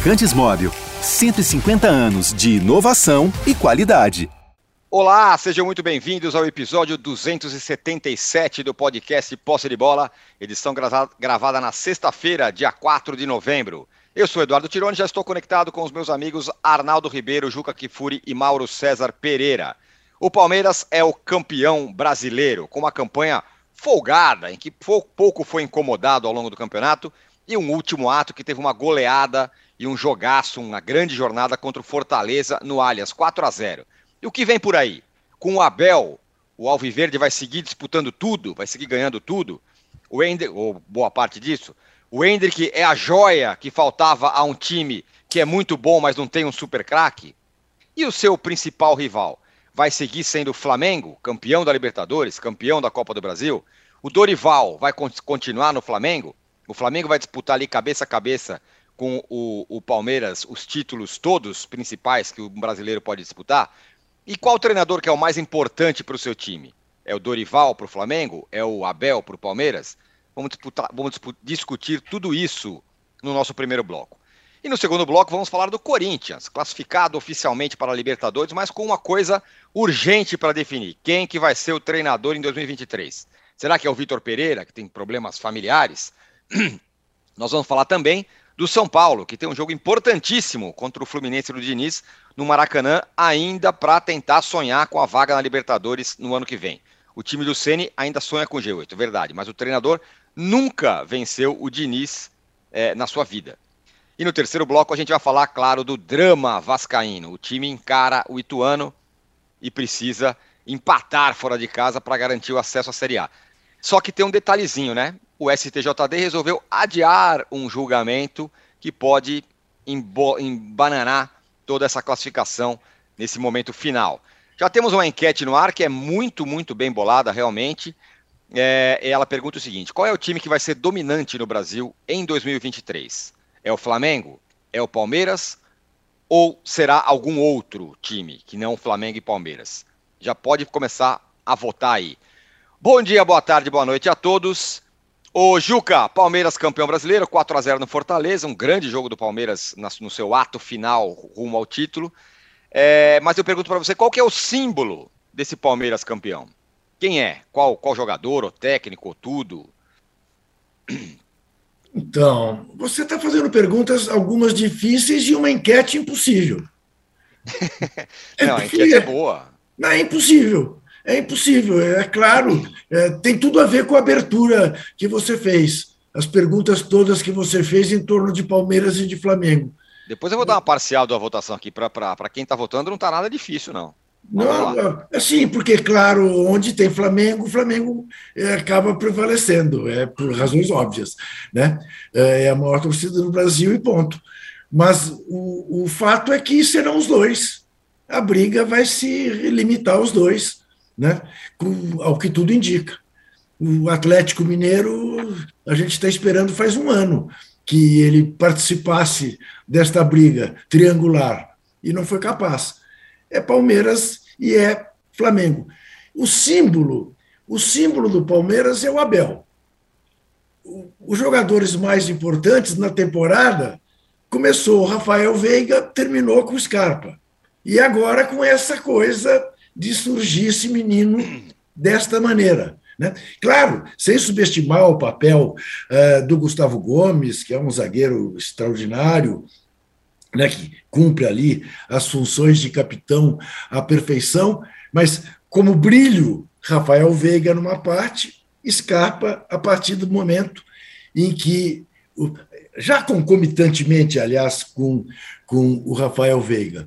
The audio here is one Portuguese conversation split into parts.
Lubrificantes Móvel. 150 anos de inovação e qualidade. Olá, sejam muito bem-vindos ao episódio 277 do podcast Posse de Bola, edição gravada na sexta-feira, dia 4 de novembro. Eu sou Eduardo Tironi, já estou conectado com os meus amigos Arnaldo Ribeiro, Juca Kifuri e Mauro César Pereira. O Palmeiras é o campeão brasileiro, com uma campanha folgada, em que pouco foi incomodado ao longo do campeonato, e um último ato que teve uma goleada e um jogaço, uma grande jornada contra o Fortaleza no Allianz, 4 a 0. E o que vem por aí? Com o Abel, o Alviverde vai seguir disputando tudo, vai seguir ganhando tudo. O Ender, ou boa parte disso, o Hendrick é a joia que faltava a um time que é muito bom, mas não tem um super craque? E o seu principal rival? Vai seguir sendo o Flamengo, campeão da Libertadores, campeão da Copa do Brasil? O Dorival vai continuar no Flamengo? O Flamengo vai disputar ali cabeça a cabeça com o, o Palmeiras os títulos todos principais que o brasileiro pode disputar? E qual treinador que é o mais importante para o seu time? É o Dorival para o Flamengo? É o Abel para o Palmeiras? Vamos, disputar, vamos discutir tudo isso no nosso primeiro bloco. E no segundo bloco vamos falar do Corinthians, classificado oficialmente para a Libertadores, mas com uma coisa urgente para definir: quem que vai ser o treinador em 2023? Será que é o Vitor Pereira, que tem problemas familiares? Nós vamos falar também do São Paulo, que tem um jogo importantíssimo contra o Fluminense do Diniz no Maracanã, ainda para tentar sonhar com a vaga na Libertadores no ano que vem. O time do Ceni ainda sonha com G8, verdade, mas o treinador nunca venceu o Diniz é, na sua vida. E no terceiro bloco a gente vai falar, claro, do drama vascaíno. O time encara o Ituano e precisa empatar fora de casa para garantir o acesso à Série A. Só que tem um detalhezinho, né? O STJD resolveu adiar um julgamento que pode embananar toda essa classificação nesse momento final. Já temos uma enquete no ar que é muito, muito bem bolada, realmente é, ela pergunta o seguinte: qual é o time que vai ser dominante no Brasil em 2023? É o Flamengo? É o Palmeiras? Ou será algum outro time que não Flamengo e Palmeiras? Já pode começar a votar aí. Bom dia, boa tarde, boa noite a todos. O Juca, Palmeiras campeão brasileiro, 4 a 0 no Fortaleza, um grande jogo do Palmeiras no seu ato final rumo ao título. É, mas eu pergunto para você, qual que é o símbolo desse Palmeiras campeão? Quem é? Qual, qual jogador, ou técnico, ou tudo? Então, você está fazendo perguntas, algumas difíceis e uma enquete impossível. não, a enquete é boa. Não, é impossível. É impossível, é claro. É, tem tudo a ver com a abertura que você fez. As perguntas todas que você fez em torno de Palmeiras e de Flamengo. Depois eu vou dar uma parcial da votação aqui para quem está votando, não está nada difícil, não. Não, é sim, porque, claro, onde tem Flamengo, o Flamengo é, acaba prevalecendo, é por razões óbvias. Né? É, é a maior torcida do Brasil e ponto. Mas o, o fato é que serão os dois. A briga vai se limitar aos dois, né? Com, ao que tudo indica. O Atlético Mineiro, a gente está esperando faz um ano que ele participasse desta briga triangular e não foi capaz é Palmeiras e é Flamengo. O símbolo, o símbolo do Palmeiras é o Abel. Os jogadores mais importantes na temporada começou o Rafael Veiga, terminou com o Scarpa. E agora com essa coisa de surgir esse menino desta maneira. Né? Claro, sem subestimar o papel uh, do Gustavo Gomes, que é um zagueiro extraordinário, né, que cumpre ali as funções de capitão à perfeição, mas como brilho, Rafael Veiga numa parte, Scarpa a partir do momento em que, já concomitantemente, aliás, com, com o Rafael Veiga.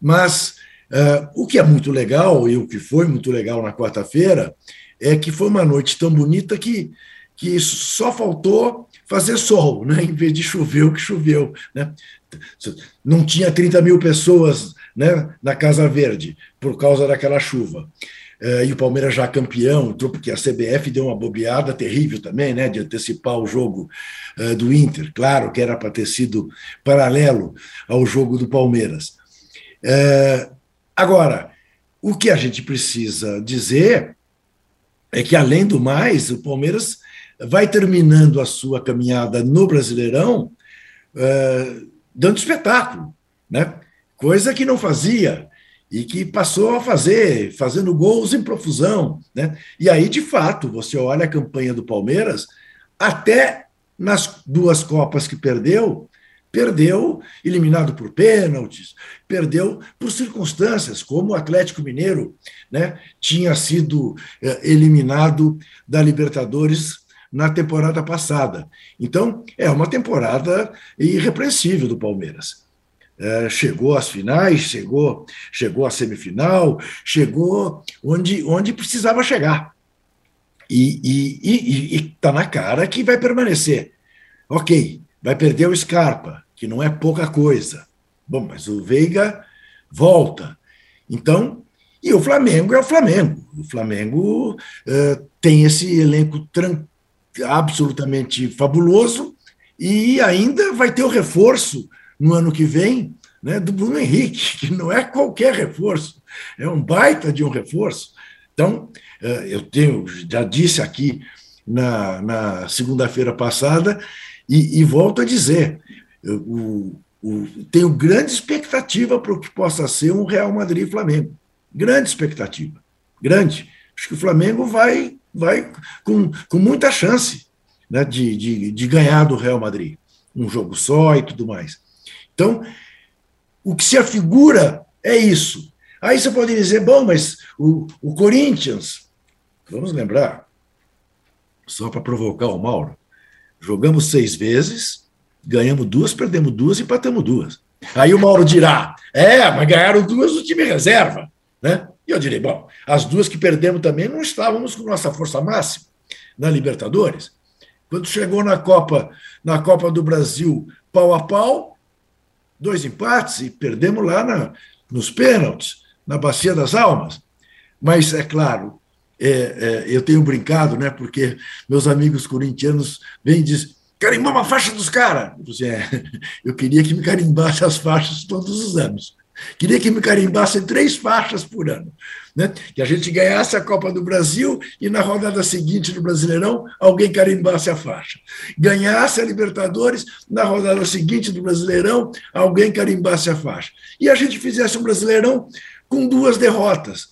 Mas uh, o que é muito legal, e o que foi muito legal na quarta-feira, é que foi uma noite tão bonita que, que só faltou fazer sol, né? em vez de chover o que choveu. Né? Não tinha 30 mil pessoas né, na Casa Verde por causa daquela chuva. Uh, e o Palmeiras já campeão, porque a CBF deu uma bobeada terrível também, né, de antecipar o jogo uh, do Inter. Claro que era para ter sido paralelo ao jogo do Palmeiras. Uh, agora, o que a gente precisa dizer é que, além do mais, o Palmeiras vai terminando a sua caminhada no Brasileirão uh, dando espetáculo, né? coisa que não fazia e que passou a fazer, fazendo gols em profusão. Né? E aí, de fato, você olha a campanha do Palmeiras, até nas duas Copas que perdeu, perdeu eliminado por pênaltis, perdeu por circunstâncias, como o Atlético Mineiro né, tinha sido eh, eliminado da Libertadores na temporada passada. Então, é uma temporada irrepreensível do Palmeiras. É, chegou às finais, chegou, chegou à semifinal, chegou onde, onde precisava chegar. E está na cara que vai permanecer. Ok, vai perder o Scarpa, que não é pouca coisa. Bom, mas o Veiga volta. Então, e o Flamengo é o Flamengo. O Flamengo uh, tem esse elenco absolutamente fabuloso e ainda vai ter o reforço no ano que vem né, do Bruno Henrique, que não é qualquer reforço, é um baita de um reforço. Então, uh, eu tenho, já disse aqui na, na segunda-feira passada, e, e, volto a dizer, o, o, tenho grande expectativa para o que possa ser um Real Madrid Flamengo. Grande expectativa. Grande. Acho que o Flamengo vai, vai com, com muita chance né, de, de, de ganhar do Real Madrid. Um jogo só e tudo mais. Então, o que se afigura é isso. Aí você pode dizer, bom, mas o, o Corinthians, vamos lembrar, só para provocar o Mauro, Jogamos seis vezes, ganhamos duas, perdemos duas, empatamos duas. Aí o Mauro dirá: é, mas ganharam duas do time reserva. Né? E eu direi: bom, as duas que perdemos também não estávamos com nossa força máxima na Libertadores. Quando chegou na Copa, na Copa do Brasil, pau a pau, dois empates e perdemos lá na, nos pênaltis, na Bacia das Almas. Mas, é claro, é, é, eu tenho brincado, né? Porque meus amigos corintianos vêm e dizem, carimbou uma faixa dos caras. Eu, é, eu queria que me carimbasse as faixas todos os anos. Queria que me carimbassem três faixas por ano. Né? Que a gente ganhasse a Copa do Brasil e na rodada seguinte do Brasileirão alguém carimbasse a faixa. Ganhasse a Libertadores, na rodada seguinte do Brasileirão alguém carimbasse a faixa. E a gente fizesse um Brasileirão com duas derrotas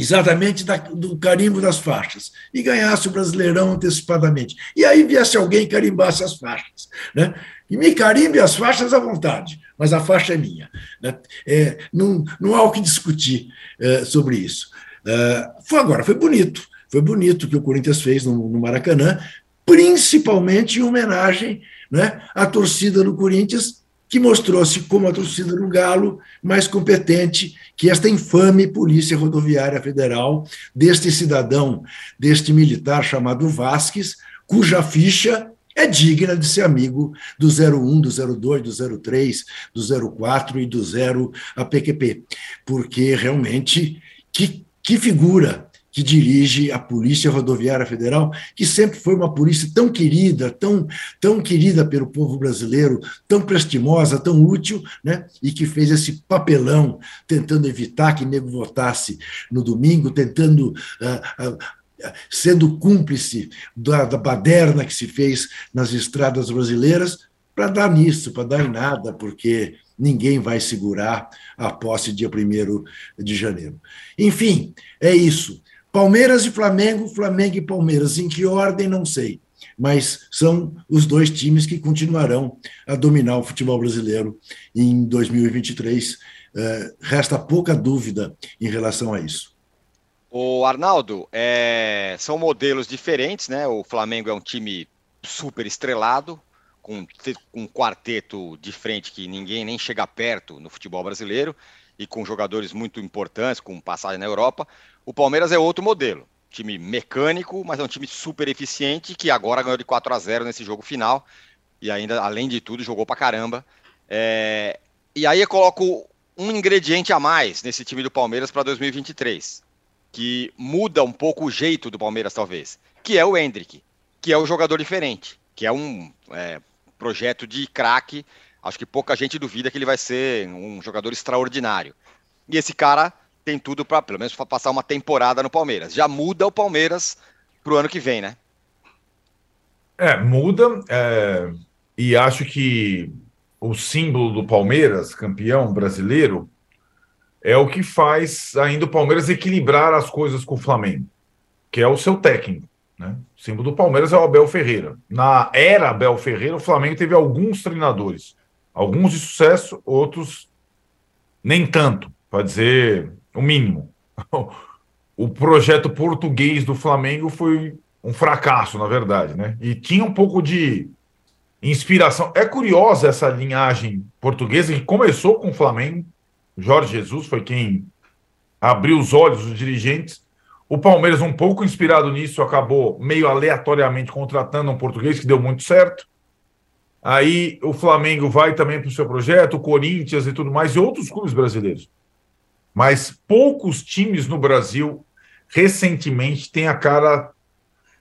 exatamente da, do carimbo das faixas, e ganhasse o Brasileirão antecipadamente. E aí viesse alguém carimbasse as faixas. Né? E me carimbe as faixas à vontade, mas a faixa é minha. Né? É, não, não há o que discutir é, sobre isso. É, foi agora, foi bonito. Foi bonito o que o Corinthians fez no, no Maracanã, principalmente em homenagem né, à torcida do Corinthians que mostrou-se como a torcida do Galo mais competente que esta infame Polícia Rodoviária Federal, deste cidadão, deste militar chamado Vasques, cuja ficha é digna de ser amigo do 01, do 02, do 03, do 04 e do 0 APQP, porque realmente que, que figura que dirige a Polícia Rodoviária Federal, que sempre foi uma polícia tão querida, tão, tão querida pelo povo brasileiro, tão prestimosa, tão útil, né? e que fez esse papelão tentando evitar que nego votasse no domingo, tentando. Uh, uh, sendo cúmplice da, da baderna que se fez nas estradas brasileiras, para dar nisso, para dar em nada, porque ninguém vai segurar a posse dia 1 de janeiro. Enfim, é isso. Palmeiras e Flamengo, Flamengo e Palmeiras. Em que ordem, não sei. Mas são os dois times que continuarão a dominar o futebol brasileiro em 2023. É, resta pouca dúvida em relação a isso. O Arnaldo, é, são modelos diferentes, né? O Flamengo é um time super estrelado, com um quarteto de frente que ninguém nem chega perto no futebol brasileiro e com jogadores muito importantes, com passagem na Europa. O Palmeiras é outro modelo. Time mecânico, mas é um time super eficiente que agora ganhou de 4 a 0 nesse jogo final. E ainda, além de tudo, jogou pra caramba. É... E aí eu coloco um ingrediente a mais nesse time do Palmeiras para 2023, que muda um pouco o jeito do Palmeiras, talvez, que é o Hendrick, que é o jogador diferente, que é um é, projeto de craque. Acho que pouca gente duvida que ele vai ser um jogador extraordinário. E esse cara tem tudo para, pelo menos, passar uma temporada no Palmeiras. Já muda o Palmeiras para o ano que vem, né? É, muda. É, e acho que o símbolo do Palmeiras, campeão brasileiro, é o que faz ainda o Palmeiras equilibrar as coisas com o Flamengo, que é o seu técnico. Né? O símbolo do Palmeiras é o Abel Ferreira. Na era Abel Ferreira, o Flamengo teve alguns treinadores, alguns de sucesso, outros nem tanto, para dizer o mínimo. O projeto português do Flamengo foi um fracasso, na verdade, né? E tinha um pouco de inspiração. É curiosa essa linhagem portuguesa que começou com o Flamengo. Jorge Jesus foi quem abriu os olhos dos dirigentes. O Palmeiras, um pouco inspirado nisso, acabou meio aleatoriamente contratando um português que deu muito certo. Aí o Flamengo vai também para o seu projeto, o Corinthians e tudo mais, e outros clubes brasileiros. Mas poucos times no Brasil recentemente têm a cara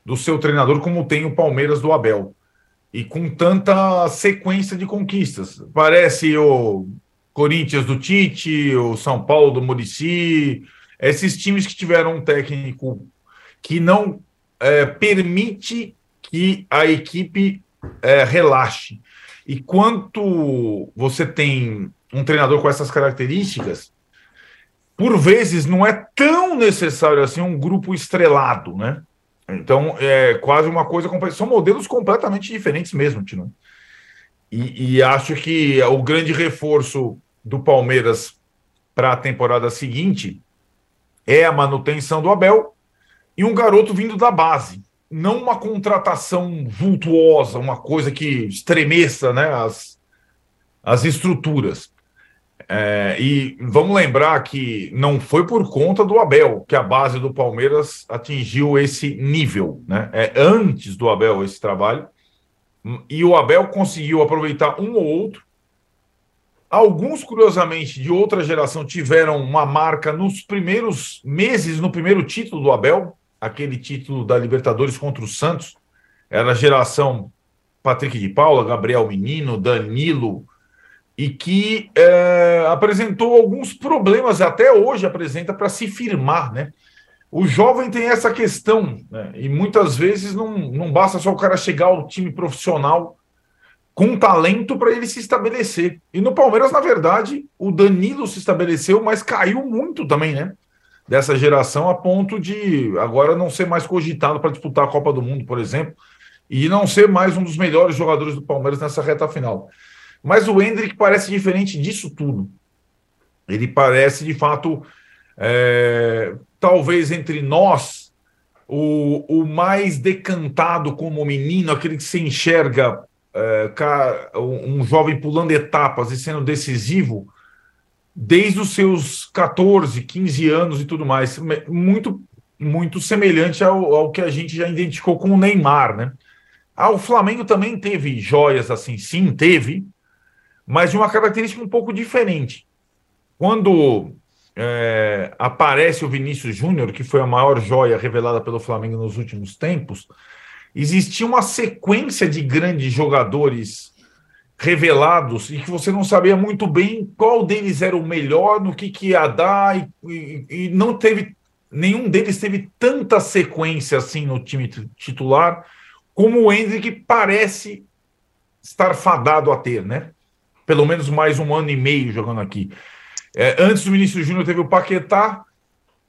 do seu treinador como tem o Palmeiras do Abel e com tanta sequência de conquistas. Parece o Corinthians do Tite, o São Paulo do Murici, esses times que tiveram um técnico que não é, permite que a equipe é, relaxe. E quanto você tem um treinador com essas características, por vezes não é tão necessário assim um grupo estrelado, né? Então, é quase uma coisa. São modelos completamente diferentes mesmo, Tino. E, e acho que o grande reforço do Palmeiras para a temporada seguinte é a manutenção do Abel e um garoto vindo da base. Não uma contratação vultuosa, uma coisa que estremeça né, as, as estruturas. É, e vamos lembrar que não foi por conta do Abel que a base do Palmeiras atingiu esse nível, né? É antes do Abel esse trabalho. E o Abel conseguiu aproveitar um ou outro. Alguns, curiosamente, de outra geração tiveram uma marca nos primeiros meses, no primeiro título do Abel, aquele título da Libertadores contra o Santos. Era a geração Patrick de Paula, Gabriel Menino, Danilo, e que é, apresentou alguns problemas, até hoje apresenta, para se firmar, né? O jovem tem essa questão, né? e muitas vezes não, não basta só o cara chegar ao time profissional com talento para ele se estabelecer. E no Palmeiras, na verdade, o Danilo se estabeleceu, mas caiu muito também, né? Dessa geração, a ponto de agora não ser mais cogitado para disputar a Copa do Mundo, por exemplo, e não ser mais um dos melhores jogadores do Palmeiras nessa reta final. Mas o Hendrick parece diferente disso tudo. Ele parece, de fato, é, talvez entre nós, o, o mais decantado como menino, aquele que se enxerga é, um jovem pulando etapas e sendo decisivo desde os seus 14, 15 anos e tudo mais. Muito, muito semelhante ao, ao que a gente já identificou com o Neymar, né? Ah, o Flamengo também teve joias assim, sim, teve, mas de uma característica um pouco diferente. Quando é, aparece o Vinícius Júnior, que foi a maior joia revelada pelo Flamengo nos últimos tempos, existia uma sequência de grandes jogadores revelados e que você não sabia muito bem qual deles era o melhor, no que, que ia dar, e, e, e não teve. Nenhum deles teve tanta sequência assim no time titular como o Hendrick parece estar fadado a ter, né? pelo menos mais um ano e meio jogando aqui. É, antes do Vinícius Júnior teve o Paquetá,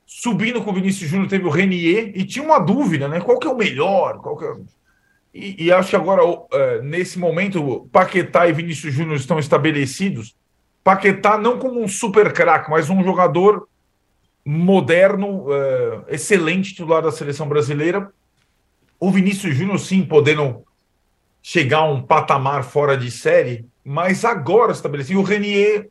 subindo com o Vinícius Júnior teve o Renier, e tinha uma dúvida, né? Qual que é o melhor? Qual que é... e, e, acho que agora, é, nesse momento, Paquetá e Vinícius Júnior estão estabelecidos. Paquetá não como um super craque, mas um jogador moderno, é, excelente titular da seleção brasileira. O Vinícius Júnior, sim, podendo chegar a um patamar fora de série, mas agora estabelecido. O Renier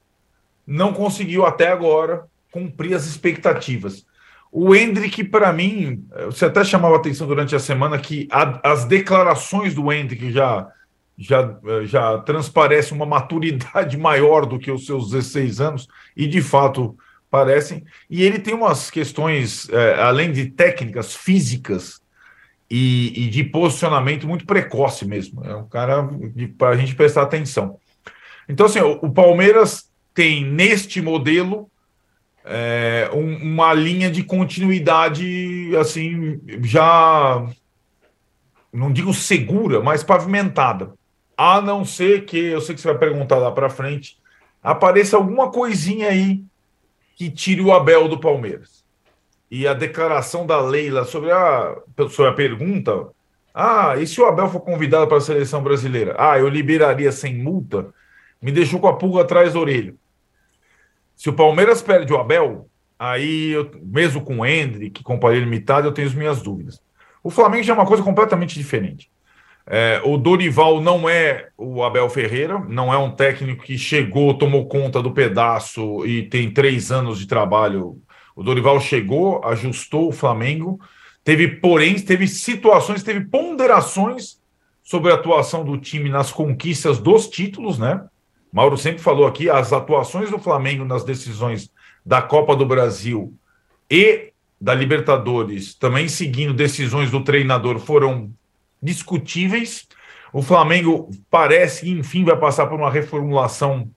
não conseguiu até agora cumprir as expectativas. O Hendrick, para mim, você até chamava atenção durante a semana que a, as declarações do Hendrick já, já, já transparecem uma maturidade maior do que os seus 16 anos, e de fato parecem. E ele tem umas questões, é, além de técnicas físicas, e, e de posicionamento muito precoce mesmo. É um cara para a gente prestar atenção. Então, assim, o, o Palmeiras tem neste modelo é, um, uma linha de continuidade, assim, já não digo segura, mas pavimentada. A não ser que, eu sei que você vai perguntar lá para frente, apareça alguma coisinha aí que tire o Abel do Palmeiras. E a declaração da Leila sobre a, sobre a pergunta: ah, e se o Abel for convidado para a seleção brasileira? Ah, eu liberaria sem multa? Me deixou com a pulga atrás da orelha. Se o Palmeiras perde o Abel, aí, eu, mesmo com o Hendrick, com o limitado, eu tenho as minhas dúvidas. O Flamengo já é uma coisa completamente diferente. É, o Dorival não é o Abel Ferreira, não é um técnico que chegou, tomou conta do pedaço e tem três anos de trabalho. O Dorival chegou, ajustou o Flamengo, teve, porém, teve situações, teve ponderações sobre a atuação do time nas conquistas dos títulos, né? Mauro sempre falou aqui, as atuações do Flamengo nas decisões da Copa do Brasil e da Libertadores, também seguindo decisões do treinador, foram discutíveis. O Flamengo parece que, enfim, vai passar por uma reformulação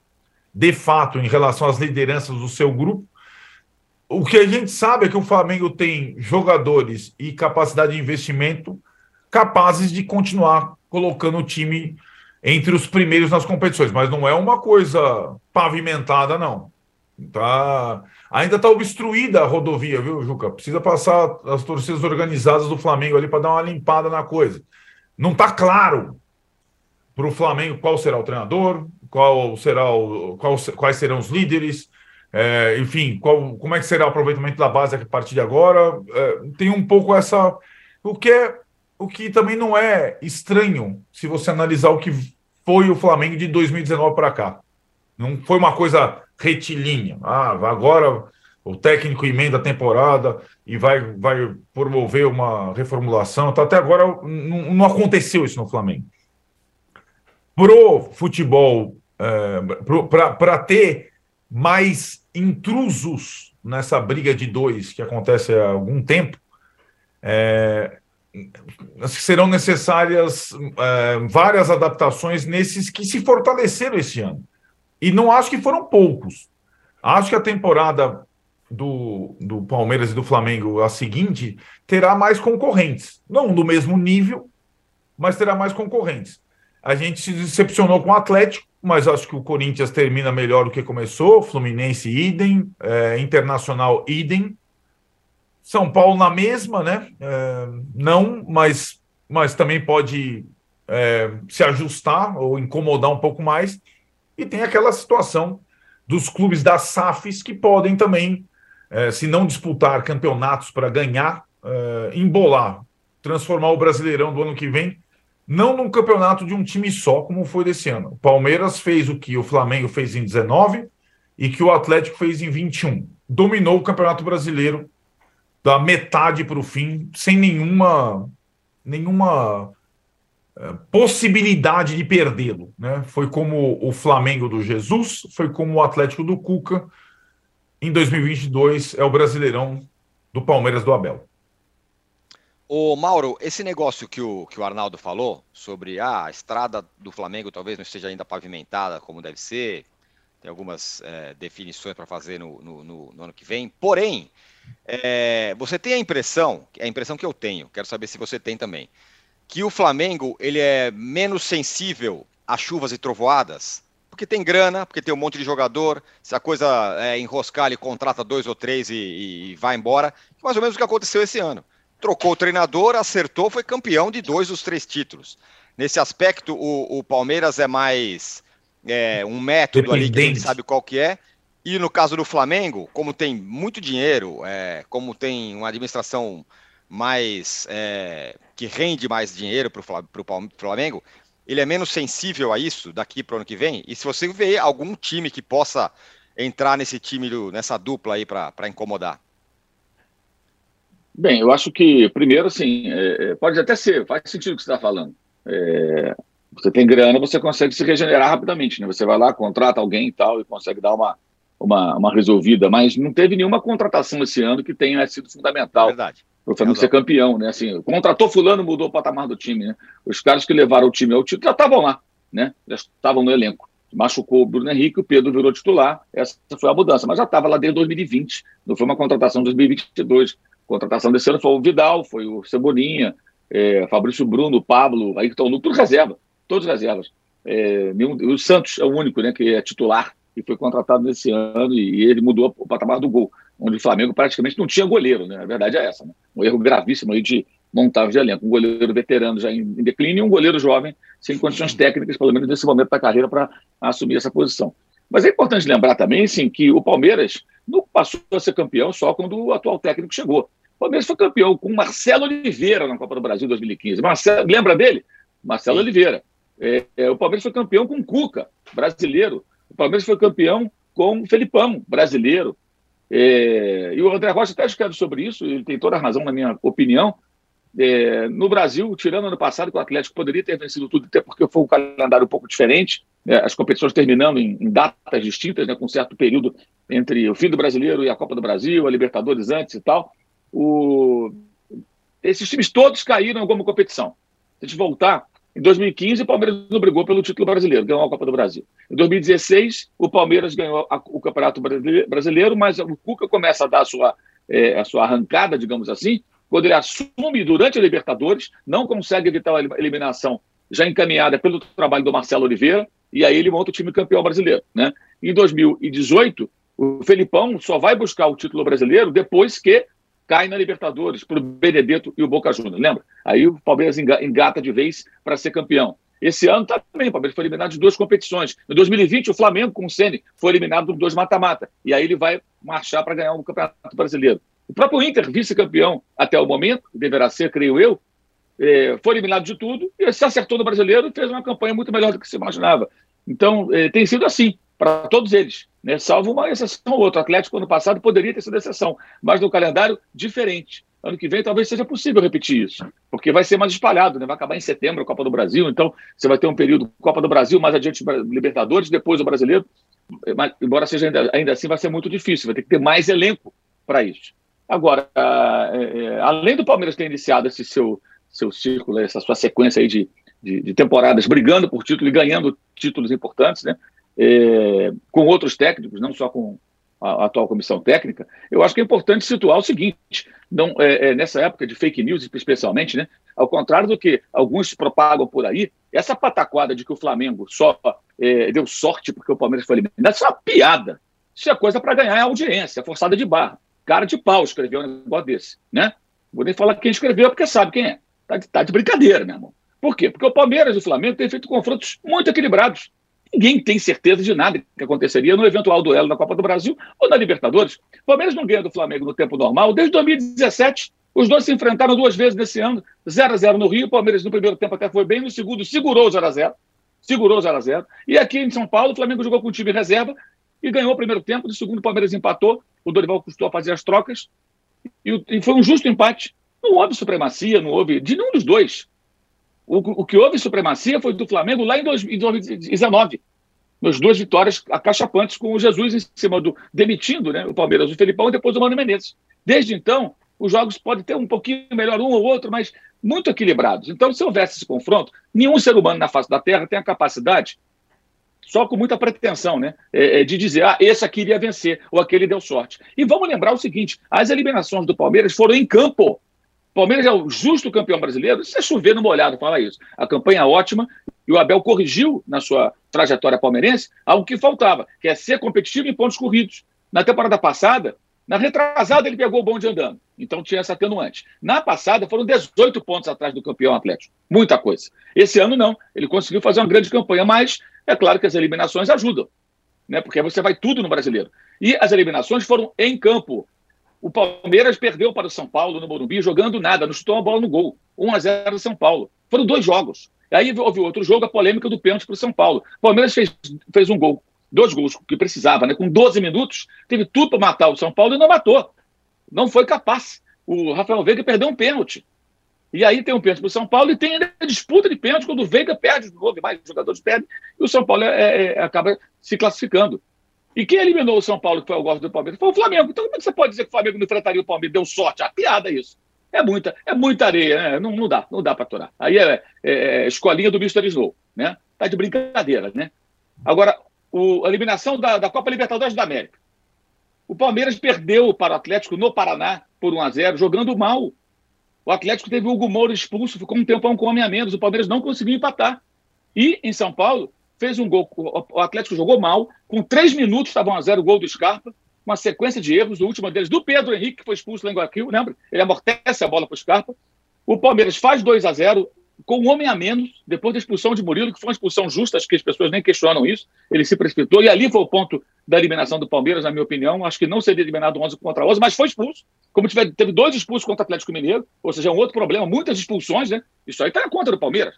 de fato em relação às lideranças do seu grupo. O que a gente sabe é que o Flamengo tem jogadores e capacidade de investimento capazes de continuar colocando o time entre os primeiros nas competições, mas não é uma coisa pavimentada, não. Tá, ainda está obstruída a rodovia, viu, Juca? Precisa passar as torcidas organizadas do Flamengo ali para dar uma limpada na coisa. Não está claro para o Flamengo qual será o treinador, qual será o, qual, quais serão os líderes, é, enfim, qual, como é que será o aproveitamento da base a partir de agora. É, tem um pouco essa. O que, é, o que também não é estranho se você analisar o que foi o Flamengo de 2019 para cá. Não foi uma coisa retilínea. Ah, agora o técnico emenda a temporada e vai, vai promover uma reformulação. Então, até agora não, não aconteceu isso no Flamengo. Pro futebol, é, para ter mais intrusos nessa briga de dois que acontece há algum tempo, é, serão necessárias é, várias adaptações nesses que se fortaleceram esse ano. E não acho que foram poucos. Acho que a temporada do, do Palmeiras e do Flamengo, a seguinte, terá mais concorrentes. Não do mesmo nível, mas terá mais concorrentes. A gente se decepcionou com o Atlético, mas acho que o Corinthians termina melhor do que começou. Fluminense, idem. É, Internacional, idem. São Paulo na mesma, né? É, não, mas, mas também pode é, se ajustar ou incomodar um pouco mais. E tem aquela situação dos clubes das SAFs que podem também, é, se não disputar campeonatos para ganhar, é, embolar, transformar o Brasileirão do ano que vem, não num campeonato de um time só, como foi desse ano. O Palmeiras fez o que o Flamengo fez em 19 e que o Atlético fez em 21. Dominou o Campeonato Brasileiro da metade para o fim, sem nenhuma nenhuma possibilidade de perdê-lo. Né? Foi como o Flamengo do Jesus, foi como o Atlético do Cuca. Em 2022 é o Brasileirão do Palmeiras do Abel. Ô Mauro, esse negócio que o, que o Arnaldo falou sobre ah, a estrada do Flamengo talvez não esteja ainda pavimentada como deve ser, tem algumas é, definições para fazer no, no, no, no, ano que vem, porém, é, você tem a impressão, é a impressão que eu tenho, quero saber se você tem também, que o Flamengo ele é menos sensível a chuvas e trovoadas, porque tem grana, porque tem um monte de jogador. Se a coisa é, enroscar, ele contrata dois ou três e, e, vai embora. Mais ou menos o que aconteceu esse ano. Trocou o treinador, acertou, foi campeão de dois dos três títulos. Nesse aspecto, o, o Palmeiras é mais é, um método ali que a gente sabe qual que é. E no caso do Flamengo, como tem muito dinheiro, é, como tem uma administração mais é, que rende mais dinheiro para o Flamengo, ele é menos sensível a isso daqui para o ano que vem? E se você vê algum time que possa entrar nesse time, nessa dupla aí para incomodar? Bem, eu acho que, primeiro, assim, é, é, pode até ser, faz sentido o que você está falando. É, você tem grana, você consegue se regenerar rapidamente, né? Você vai lá, contrata alguém e tal, e consegue dar uma, uma, uma resolvida, mas não teve nenhuma contratação esse ano que tenha sido fundamental. Verdade o Flamengo ser campeão, né? Assim, contratou fulano, mudou o patamar do time, né? Os caras que levaram o time ao título já estavam lá, né? Já estavam no elenco. Machucou o Bruno Henrique, o Pedro virou titular. Essa foi a mudança, mas já estava lá desde 2020. Não foi uma contratação de 2022. A contratação desse ano foi o Vidal, foi o Cebolinha, é, Fabrício Bruno, o Pablo, aí que estão no tudo reserva, todos reservas. É, nenhum, o Santos é o único né, que é titular e foi contratado nesse ano e, ele mudou o patamar do gol, onde o Flamengo praticamente não tinha goleiro, né? A verdade é essa, né? Um erro gravíssimo aí de montagem de elenco. Um goleiro veterano já em, declínio e um goleiro jovem sem condições técnicas, pelo menos nesse momento da carreira, para assumir essa posição. Mas é importante lembrar também, sim, que o Palmeiras não passou a ser campeão só quando o atual técnico chegou. O Palmeiras foi campeão com Marcelo Oliveira na Copa do Brasil 2015. Marcelo, lembra dele? Marcelo. Oliveira. É, é, o Palmeiras foi campeão com Cuca, brasileiro. O Palmeiras foi campeão com Felipão, brasileiro. É, e o André Rocha até escreve sobre isso, ele tem toda a razão na minha opinião. É, no Brasil, tirando ano passado, que o Atlético poderia ter vencido tudo, até porque foi um calendário um pouco diferente, né, as competições terminando em, em datas distintas, né, com um certo período entre o fim do brasileiro e a Copa do Brasil, a Libertadores antes e tal. O... Esses times todos caíram em alguma competição. Se a gente voltar, em 2015, o Palmeiras não brigou pelo título brasileiro, ganhou a Copa do Brasil. Em 2016, o Palmeiras ganhou a, o Campeonato Brasileiro, mas o Cuca começa a dar a sua, é, a sua arrancada, digamos assim, quando ele assume durante a Libertadores, não consegue evitar a eliminação já encaminhada pelo trabalho do Marcelo Oliveira, e aí ele monta o time campeão brasileiro. Né? Em 2018, o Felipão só vai buscar o título brasileiro depois que cai na Libertadores para o Benedetto e o Boca Juniors, lembra? Aí o Palmeiras engata de vez para ser campeão. Esse ano também, o Palmeiras foi eliminado de duas competições. Em 2020, o Flamengo com o Ceni foi eliminado dos dois mata-mata. E aí ele vai marchar para ganhar o um Campeonato Brasileiro. O próprio Inter, vice-campeão até o momento, deverá ser, creio eu, é, foi eliminado de tudo e se acertou no brasileiro e fez uma campanha muito melhor do que se imaginava. Então, é, tem sido assim para todos eles, né? salvo uma exceção ou outra. O Atlético, ano passado, poderia ter sido exceção, mas no calendário diferente. Ano que vem talvez seja possível repetir isso, porque vai ser mais espalhado, né? vai acabar em setembro a Copa do Brasil, então você vai ter um período Copa do Brasil, mais adiante Libertadores, depois o Brasileiro, mas, embora seja ainda, ainda assim vai ser muito difícil, vai ter que ter mais elenco para isso. Agora, é, além do Palmeiras ter iniciado esse seu, seu círculo, essa sua sequência aí de, de, de temporadas brigando por título e ganhando títulos importantes, né? É, com outros técnicos, não só com a, a, atual comissão técnica, eu acho que é importante situar o seguinte: não, é, é, nessa época de fake news, especialmente, né, ao contrário do que alguns propagam por aí, essa pataquada de que o Flamengo só é, deu sorte porque o Palmeiras foi eliminado, isso é uma piada. Isso é coisa para ganhar audiência, forçada de barra. Cara de pau escreveu um negócio desse, né? Vou nem falar quem escreveu, porque sabe quem é. Tá de, tá de brincadeira, meu irmão. Por quê? Porque o Palmeiras e o Flamengo têm feito confrontos muito equilibrados. Ninguém tem certeza de nada que aconteceria no eventual duelo na Copa do Brasil ou na Libertadores. O Palmeiras não ganha do Flamengo no tempo normal desde 2017. Os dois se enfrentaram duas vezes nesse ano, 0 a 0 no Rio. O Palmeiras no primeiro tempo até foi bem, no segundo segurou 0 a 0 Segurou 0 a 0 E aqui em São Paulo, o Flamengo jogou com o time reserva e ganhou o primeiro tempo. No segundo, o Palmeiras empatou. O Dorival custou a fazer as trocas. E, e foi um justo empate. Não houve supremacia, não houve de nenhum dos dois. O, o que houve supremacia foi do Flamengo lá em, dois, em 2019. Nas duas vitórias acachapantes com o Jesus em cima do. demitindo né, o Palmeiras, o Felipão e depois o Mano Menezes. Desde então, os jogos podem ter um pouquinho melhor um ou outro, mas muito equilibrados. Então, se houvesse esse confronto, nenhum ser humano na face da Terra tem a capacidade, só com muita pretensão, né, é, é de dizer, ah, esse aqui iria vencer, ou aquele deu sorte. E vamos lembrar o seguinte: as eliminações do Palmeiras foram em campo. Palmeiras é o justo campeão brasileiro. Isso é chover no molhado falar isso. A campanha é ótima e o Abel corrigiu na sua trajetória palmeirense algo que faltava, que é ser competitivo em pontos corridos. Na temporada passada, na retrasada, ele pegou o bonde andando. Então tinha essa atenuante. Na passada, foram 18 pontos atrás do campeão Atlético. Muita coisa. Esse ano, não. Ele conseguiu fazer uma grande campanha, mas é claro que as eliminações ajudam. Né? Porque você vai tudo no brasileiro. E as eliminações foram em campo. O Palmeiras perdeu para o São Paulo no Morumbi jogando nada, não chutou uma bola no gol. 1 a 0 São Paulo. Foram dois jogos. Aí houve outro jogo, a polêmica do pênalti para o São Paulo. O Palmeiras fez, fez um gol, dois gols que precisava, né? Com 12 minutos, teve tudo para matar o São Paulo e não matou. Não foi capaz. O Rafael Veiga perdeu um pênalti. E aí tem um pênalti para o São Paulo e tem a disputa de pênalti quando o Veiga perde de novo, mais jogadores perdem, e o São Paulo é, é, acaba se classificando. E quem eliminou o São Paulo, que foi o gosto do Palmeiras, foi o Flamengo. Então, como é que você pode dizer que o Flamengo não enfrentaria o Palmeiras? Deu sorte. Ah, piada isso. É muita, é muita areia, né? não, não dá, não dá para aturar. Aí é, é, é, escolinha do Mr. Snow, né? Tá de brincadeira, né? Agora, o, a eliminação da, da Copa Libertadores da América. O Palmeiras perdeu para o Atlético no Paraná por 1 a 0 jogando mal. O Atlético teve o Hugo Moura expulso, ficou um tempão com homem a menos. O Palmeiras não conseguiu empatar. E em São Paulo, fez um gol. O Atlético jogou mal, com três minutos estavam a zero gol do Scarpa, uma sequência de erros, o último deles do Pedro Henrique, que foi expulso lá em Guayaquil, lembra? Ele amortece a bola para o Scarpa. O Palmeiras faz 2 a 0 com um homem a menos, depois da expulsão de Murilo, que foi uma expulsão justa, acho que as pessoas nem questionam isso. Ele se precipitou, e ali foi o ponto da eliminação do Palmeiras, na minha opinião. Acho que não seria eliminado 11 contra 11, mas foi expulso. Como tiver, teve dois expulsos contra o Atlético Mineiro, ou seja, é um outro problema, muitas expulsões, né? Isso aí está na conta do Palmeiras.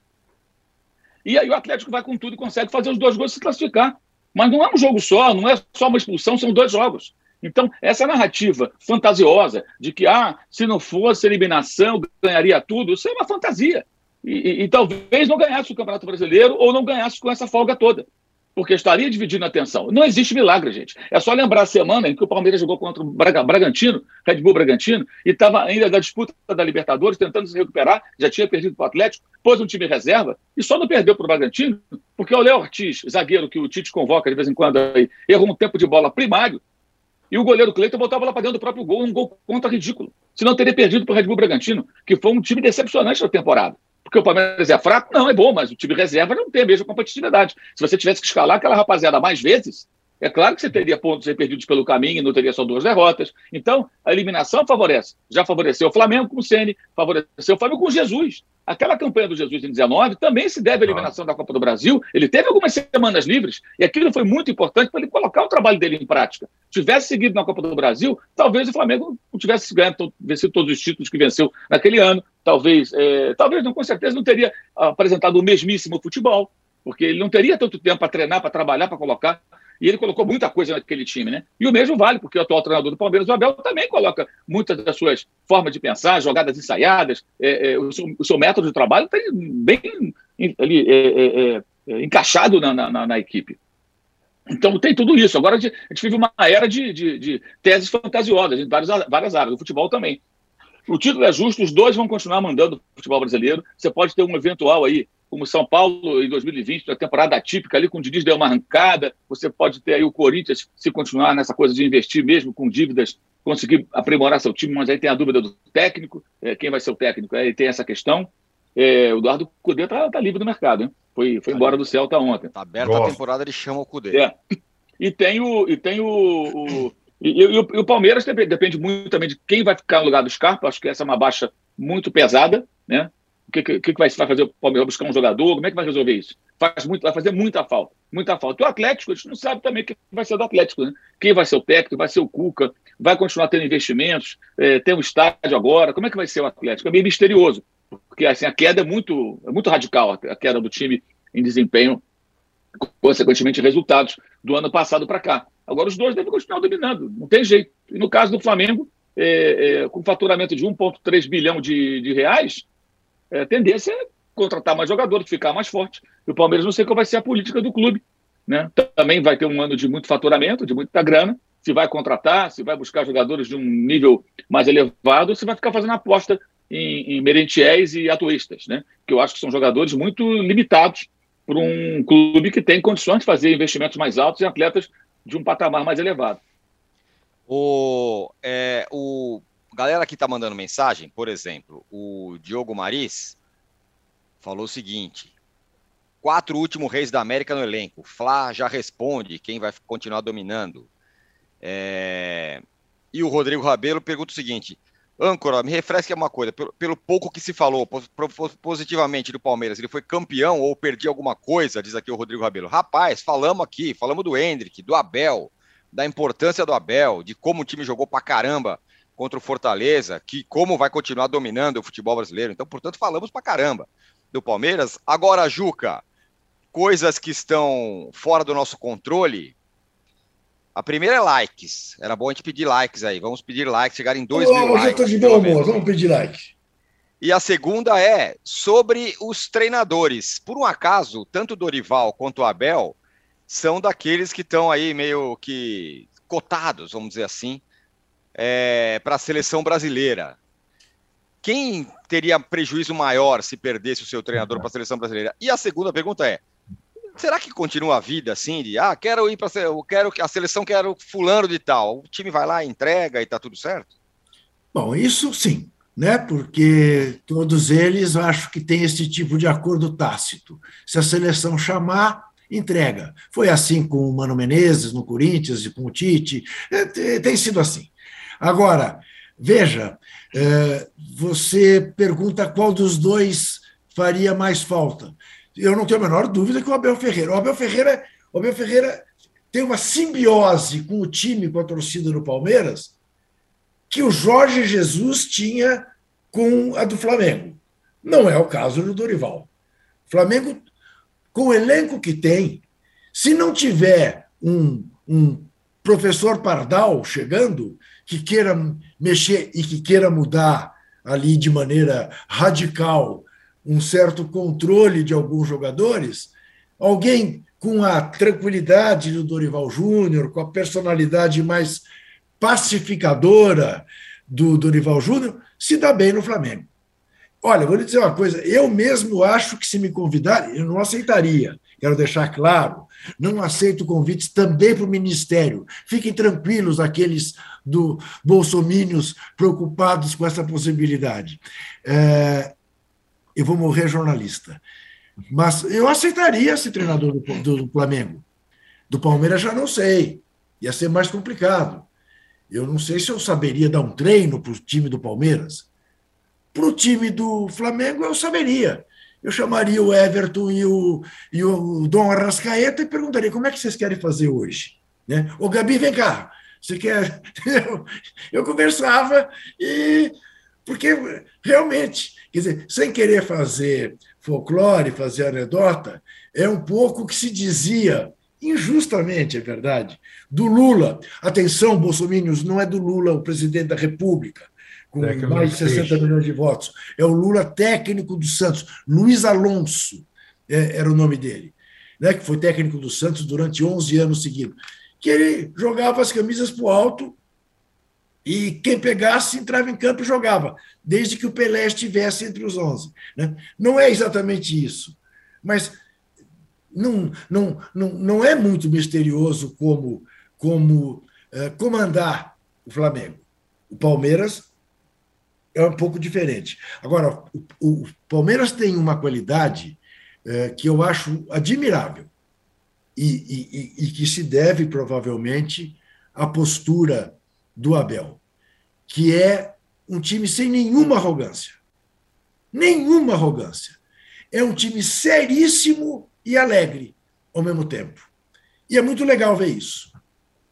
E aí o Atlético vai com tudo e consegue fazer os dois gols e se classificar. Mas não é um jogo só, não é só uma expulsão, são dois jogos. Então, essa narrativa fantasiosa de que, ah, se não fosse eliminação, ganharia tudo, isso é uma fantasia. E, e, e, talvez não ganhasse o Campeonato Brasileiro ou não ganhasse com essa folga toda, porque estaria dividindo a atenção. Não existe milagre, gente. É só lembrar a semana em que o Palmeiras jogou contra o Braga, Bragantino, Red Bull Bragantino, e estava ainda da disputa da Libertadores, tentando se recuperar, já tinha perdido para o Atlético, pôs um time reserva e só não perdeu para o Bragantino, porque o Léo Ortiz, zagueiro que o Tite convoca de vez em quando, aí, errou um tempo de bola primário e o goleiro Cleiton voltava lá para dentro do próprio gol, um gol contra ridículo. Se não teria perdido para o Red Bull Bragantino, que foi um time decepcionante na temporada. Porque o Palmeiras é fraco? Não, é bom, mas o time reserva não tem a mesma competitividade. Se você tivesse que escalar aquela rapaziada mais vezes, é claro que você teria pontos perdidos pelo caminho e não teria só duas derrotas. Então, a eliminação favorece. Já favoreceu o Flamengo com o Ceni, favoreceu o Flamengo com Jesus. Aquela campanha do Jesus em 19 também se deve à eliminação da Copa do Brasil. Ele teve algumas semanas livres e aquilo foi muito importante para ele colocar o trabalho dele em prática. Tivesse seguido na Copa do Brasil, talvez o Flamengo não tivesse ganho, vencido todos os títulos que venceu naquele ano. Talvez, é, talvez não, com certeza não teria apresentado o mesmíssimo futebol, porque ele não teria tanto tempo para treinar, para trabalhar, para colocar e ele colocou muita coisa naquele time, né? E o mesmo vale, porque o atual treinador do Palmeiras, o Abel, também coloca muitas das suas formas de pensar, jogadas ensaiadas, é, é, o, seu, o, seu, método de trabalho está bem ali, é, é, é, encaixado na, na, na, equipe. Então tem tudo isso. Agora a gente, a gente vive uma era de, de, de, teses fantasiosas em várias, várias áreas, o futebol também. O título é justo, os dois vão continuar mandando o futebol brasileiro. Você pode ter um eventual aí como São Paulo em 2020, na temporada atípica ali, com o Diniz deu uma arrancada, você pode ter aí o Corinthians se continuar nessa coisa de investir mesmo com dívidas, conseguir aprimorar seu time, mas aí tem a dúvida do técnico, é, quem vai ser o técnico, aí tem essa questão. É, o Eduardo Cudê está tá livre do mercado, hein? Foi, foi embora do Celta ontem. Está aberta a temporada, ele chama o Cudê. É. E tem o, e tem o, o e, e, o, e, o, Palmeiras depende, depende, muito também de quem vai ficar no lugar do Scarpa. Acho que essa é uma baixa muito pesada, né? O que, que, que vai, fazer o Palmeiras? Buscar um jogador? Como é que vai resolver isso? Faz muito, vai fazer muita falta. Muita falta. E o Atlético, a gente não sabe também quem vai ser do Atlético, né? Quem vai ser o técnico? Vai ser o Cuca? Vai continuar tendo investimentos? É, tem um estádio agora? Como é que vai ser o Atlético? É meio misterioso. Porque assim, a queda é muito, é muito radical, a queda do time em desempenho, consequentemente resultados do ano passado para cá. Agora os dois devem continuar dominando, não tem jeito. E no caso do Flamengo, é, é, com faturamento de 1,3 bilhão de, de reais, é, a tendência é contratar mais jogadores, ficar mais forte. E o Palmeiras não sei qual vai ser a política do clube. Né? Também vai ter um ano de muito faturamento, de muita grana. Se vai contratar, se vai buscar jogadores de um nível mais elevado, se vai ficar fazendo aposta em, em merentiéis e atuistas, né? que eu acho que são jogadores muito limitados para um clube que tem condições de fazer investimentos mais altos em atletas de um patamar mais elevado. O, é, o galera que está mandando mensagem, por exemplo, o Diogo Maris falou o seguinte: quatro últimos reis da América no elenco. Flá já responde quem vai continuar dominando. É... E o Rodrigo Rabelo pergunta o seguinte: âncora, me refresque uma coisa, pelo, pelo, pouco que se falou positivamente do Palmeiras, ele foi campeão ou perdi alguma coisa, diz aqui o Rodrigo Rabelo. Rapaz, falamos aqui, falamos do Hendrick, do Abel, da importância do Abel, de como o time jogou pra caramba contra o Fortaleza, que como vai continuar dominando o futebol brasileiro. Então, portanto, falamos pra caramba do Palmeiras. Agora, Juca, coisas que estão fora do nosso controle. A primeira é likes. Era bom a gente pedir likes aí. Vamos pedir likes, chegar em 2 mil likes. Eu tô de bom humor, vamos pedir like. E a segunda é sobre os treinadores. Por um acaso, tanto o Dorival quanto o Abel são daqueles que estão aí meio que cotados, vamos dizer assim, é, para a seleção brasileira. Quem teria prejuízo maior se perdesse o seu treinador para a seleção brasileira? E a segunda pergunta é: será que continua a vida assim de ah, quero ir para quero que a seleção quero fulano de tal. O time vai lá, entrega e tá tudo certo? Bom, isso sim. né? porque todos eles acho que têm esse tipo de acordo tácito. Se a seleção chamar, entrega. Foi assim com o Mano Menezes no Corinthians e com o Tite, é, tem sido assim. Agora, veja, é, você pergunta qual dos dois faria mais falta. Eu não tenho a menor dúvida que o Abel Ferreira. O Abel Ferreira, o Abel Ferreira tem uma simbiose com o time, com a torcida do Palmeiras, que o Jorge Jesus tinha com a do Flamengo. Não é o caso do Dorival. O Flamengo, com o elenco que tem, se não tiver um, um professor Pardal chegando, que queira mexer e que queira mudar ali de maneira radical um certo controle de alguns jogadores, alguém com a tranquilidade do Dorival Júnior, com a personalidade mais pacificadora do Dorival Júnior, se dá bem no Flamengo. Olha, vou lhe dizer uma coisa, eu mesmo acho que se me convidarem, eu não aceitaria, quero deixar claro, não aceito convites também para o Ministério. Fiquem tranquilos, aqueles do Bolsomínios preocupados com essa possibilidade. É, eu vou morrer jornalista. Mas eu aceitaria ser treinador do, do Flamengo. Do Palmeiras já não sei. Ia ser mais complicado. Eu não sei se eu saberia dar um treino para o time do Palmeiras. Para o time do Flamengo, eu saberia. Eu chamaria o Everton e o, e o Dom Arrascaeta e perguntaria como é que vocês querem fazer hoje. Né? Ô, Gabi, vem cá. Você quer. Eu, eu conversava e. Porque realmente Quer dizer, sem querer fazer folclore, fazer anedota, é um pouco o que se dizia, injustamente, é verdade, do Lula. Atenção, bolsominions, não é do Lula o presidente da República, com técnico mais de 60 milhões de votos. É o Lula técnico do Santos. Luiz Alonso é, era o nome dele, né, que foi técnico do Santos durante 11 anos seguidos. Que ele jogava as camisas para o alto e quem pegasse entrava em campo e jogava, desde que o Pelé estivesse entre os 11. Né? Não é exatamente isso, mas não, não, não, não é muito misterioso como, como é, comandar o Flamengo. O Palmeiras é um pouco diferente. Agora, o, o Palmeiras tem uma qualidade é, que eu acho admirável e, e, e que se deve, provavelmente, à postura do Abel, que é um time sem nenhuma arrogância. Nenhuma arrogância. É um time seríssimo e alegre ao mesmo tempo. E é muito legal ver isso.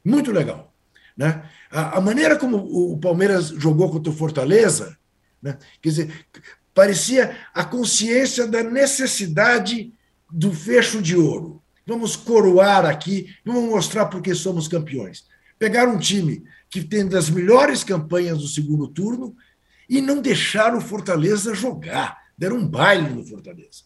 Muito legal. Né? A, a maneira como o Palmeiras jogou contra o Fortaleza, né? quer dizer, parecia a consciência da necessidade do fecho de ouro. Vamos coroar aqui, vamos mostrar porque somos campeões. Pegar um time que tem das melhores campanhas do segundo turno e não deixaram o Fortaleza jogar, deram um baile no Fortaleza.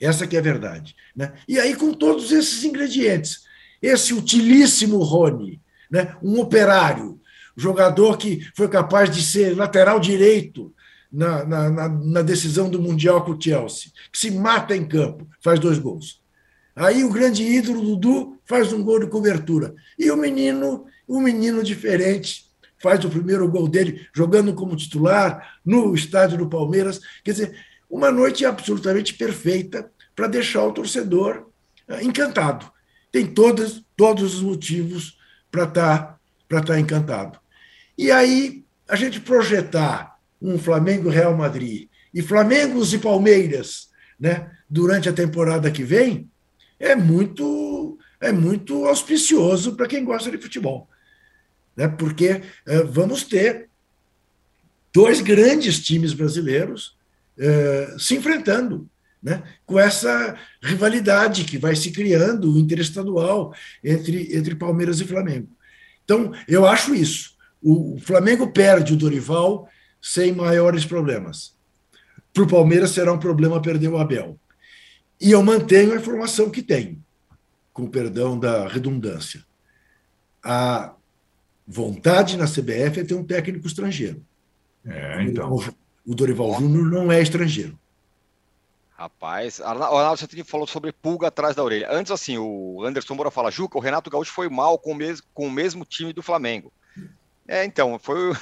Essa que é a verdade. Né? E aí, com todos esses ingredientes, esse utilíssimo Rony, né? um operário, jogador que foi capaz de ser lateral direito na, na, na, decisão do Mundial com o Chelsea, que se mata em campo, faz dois gols. Aí o grande ídolo Dudu faz um gol de cobertura. E o menino um menino diferente faz o primeiro gol dele jogando como titular no estádio do Palmeiras. Quer dizer, uma noite absolutamente perfeita para deixar o torcedor eh, encantado. Tem todos, todos os motivos para estar tá, tá encantado. E aí, a gente projetar um Flamengo-Real Madrid e Flamengos e Palmeiras né, durante a temporada que vem é muito, é muito auspicioso para quem gosta de futebol né? porque uh, vamos ter dois grandes times brasileiros uh, se enfrentando. Né, com essa rivalidade que vai se criando interestadual entre, entre Palmeiras e Flamengo. Então, eu acho isso. O Flamengo perde o Dorival sem maiores problemas. Para o Palmeiras será um problema perder o Abel. E eu mantenho a informação que tenho, com perdão da redundância. A vontade na CBF é ter um técnico estrangeiro. É, então. O, Dorival Júnior não é estrangeiro. Rapaz, Arnaldo, você falou sobre pulga atrás da orelha. Antes, assim, o Anderson Moura fala, Juca, o Renato Gaúcho foi mal com o mesmo, com o mesmo time do Flamengo. É, então, foi.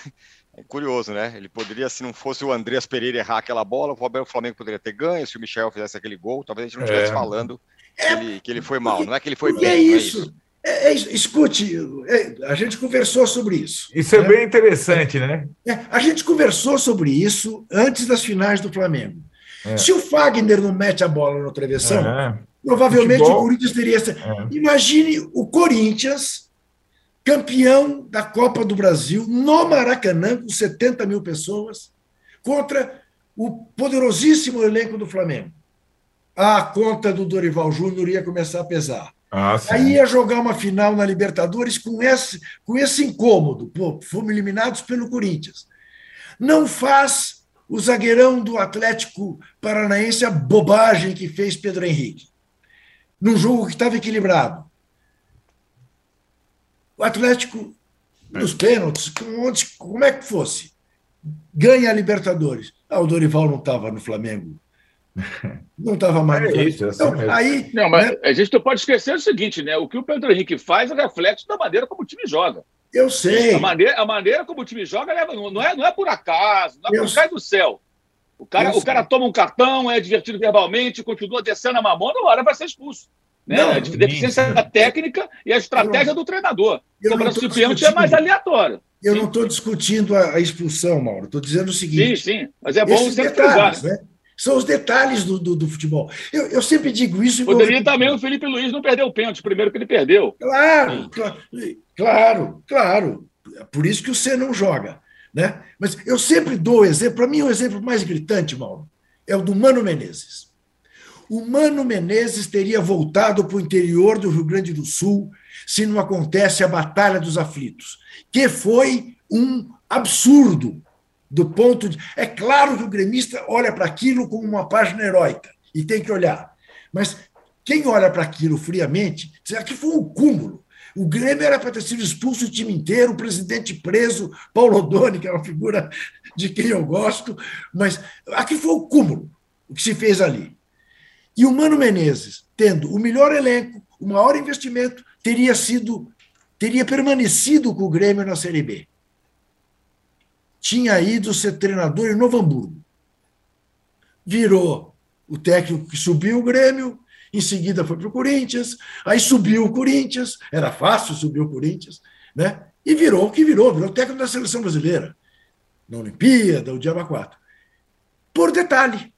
É curioso, né? Ele poderia, se não fosse o Andreas Pereira errar aquela bola, o Flamengo poderia ter ganho. Se o Michel fizesse aquele gol, talvez a gente não estivesse é. falando que, é, ele, que, ele, foi mal. Não é que ele foi bem. É isso. É, é, escute, é, a gente conversou sobre isso. Isso é né? bem interessante, né? É, a gente conversou sobre isso antes das finais do Flamengo. Se o Fagner não mete a bola no travessão, provavelmente Futebol. o Corinthians teria. Imagine o Corinthians campeão da Copa do Brasil, no Maracanã, com 70 mil pessoas, contra o poderosíssimo elenco do Flamengo. A conta do Dorival Júnior ia começar a pesar. Ah, Aí ia jogar uma final na Libertadores com esse, com esse incômodo. Pô, fomos eliminados pelo Corinthians. Não faz o zagueirão do Atlético Paranaense a bobagem que fez Pedro Henrique. Num jogo que estava equilibrado. O Atlético, nos pênaltis, como é que fosse, ganha a Libertadores. Ah, o Dorival não estava no Flamengo. Não estava mais. É isso, é assim então, aí, não, mas né? a gente não pode esquecer o seguinte, né? O que o Pedro Henrique faz é reflexo da maneira como o time joga. Eu sei. A maneira, a maneira como o time joga não é, não é por acaso, não é por cai do céu. O cara, o cara toma um cartão, é divertido verbalmente, continua descendo a mamona, uma hora vai ser expulso. Né? Não, a deficiência isso. técnica e a estratégia não, do treinador. Cobrança de pênalti é mais aleatório. Eu sim. não estou discutindo a, a, expulsão, Mauro. Estou dizendo o seguinte. Sim, sim. Mas é bom sempre detalhes, né? São os detalhes do, do, do futebol. Eu, eu, sempre digo isso. Poderia também o Felipe Luiz não perder o pênalti, primeiro que ele perdeu. Claro, claro, claro, claro. Por isso que o C não joga. Né? Mas eu sempre dou exemplo. Para mim, o exemplo mais gritante, Mauro, é o do Mano Menezes o Mano Menezes teria voltado para o interior do Rio Grande do Sul se não acontece a Batalha dos Aflitos, que foi um absurdo do ponto de. É claro que o gremista olha para aquilo como uma página heróica, e tem que olhar. Mas quem olha para aquilo friamente, diz que foi um cúmulo. O Grêmio era para ter sido expulso o time inteiro, o presidente preso, Paulo Odoni, que é uma figura de quem eu gosto, mas aqui foi o cúmulo, o que se fez ali. E o Mano Menezes, tendo o melhor elenco, o maior investimento, teria sido teria permanecido com o Grêmio na Série B. Tinha ido ser treinador em Novo Hamburgo. Virou o técnico que subiu o Grêmio, em seguida foi para o Corinthians, aí subiu o Corinthians, era fácil subir o Corinthians, né? E virou o que virou, virou técnico da seleção brasileira, na Olimpíada, o Diaba 4. Por detalhe,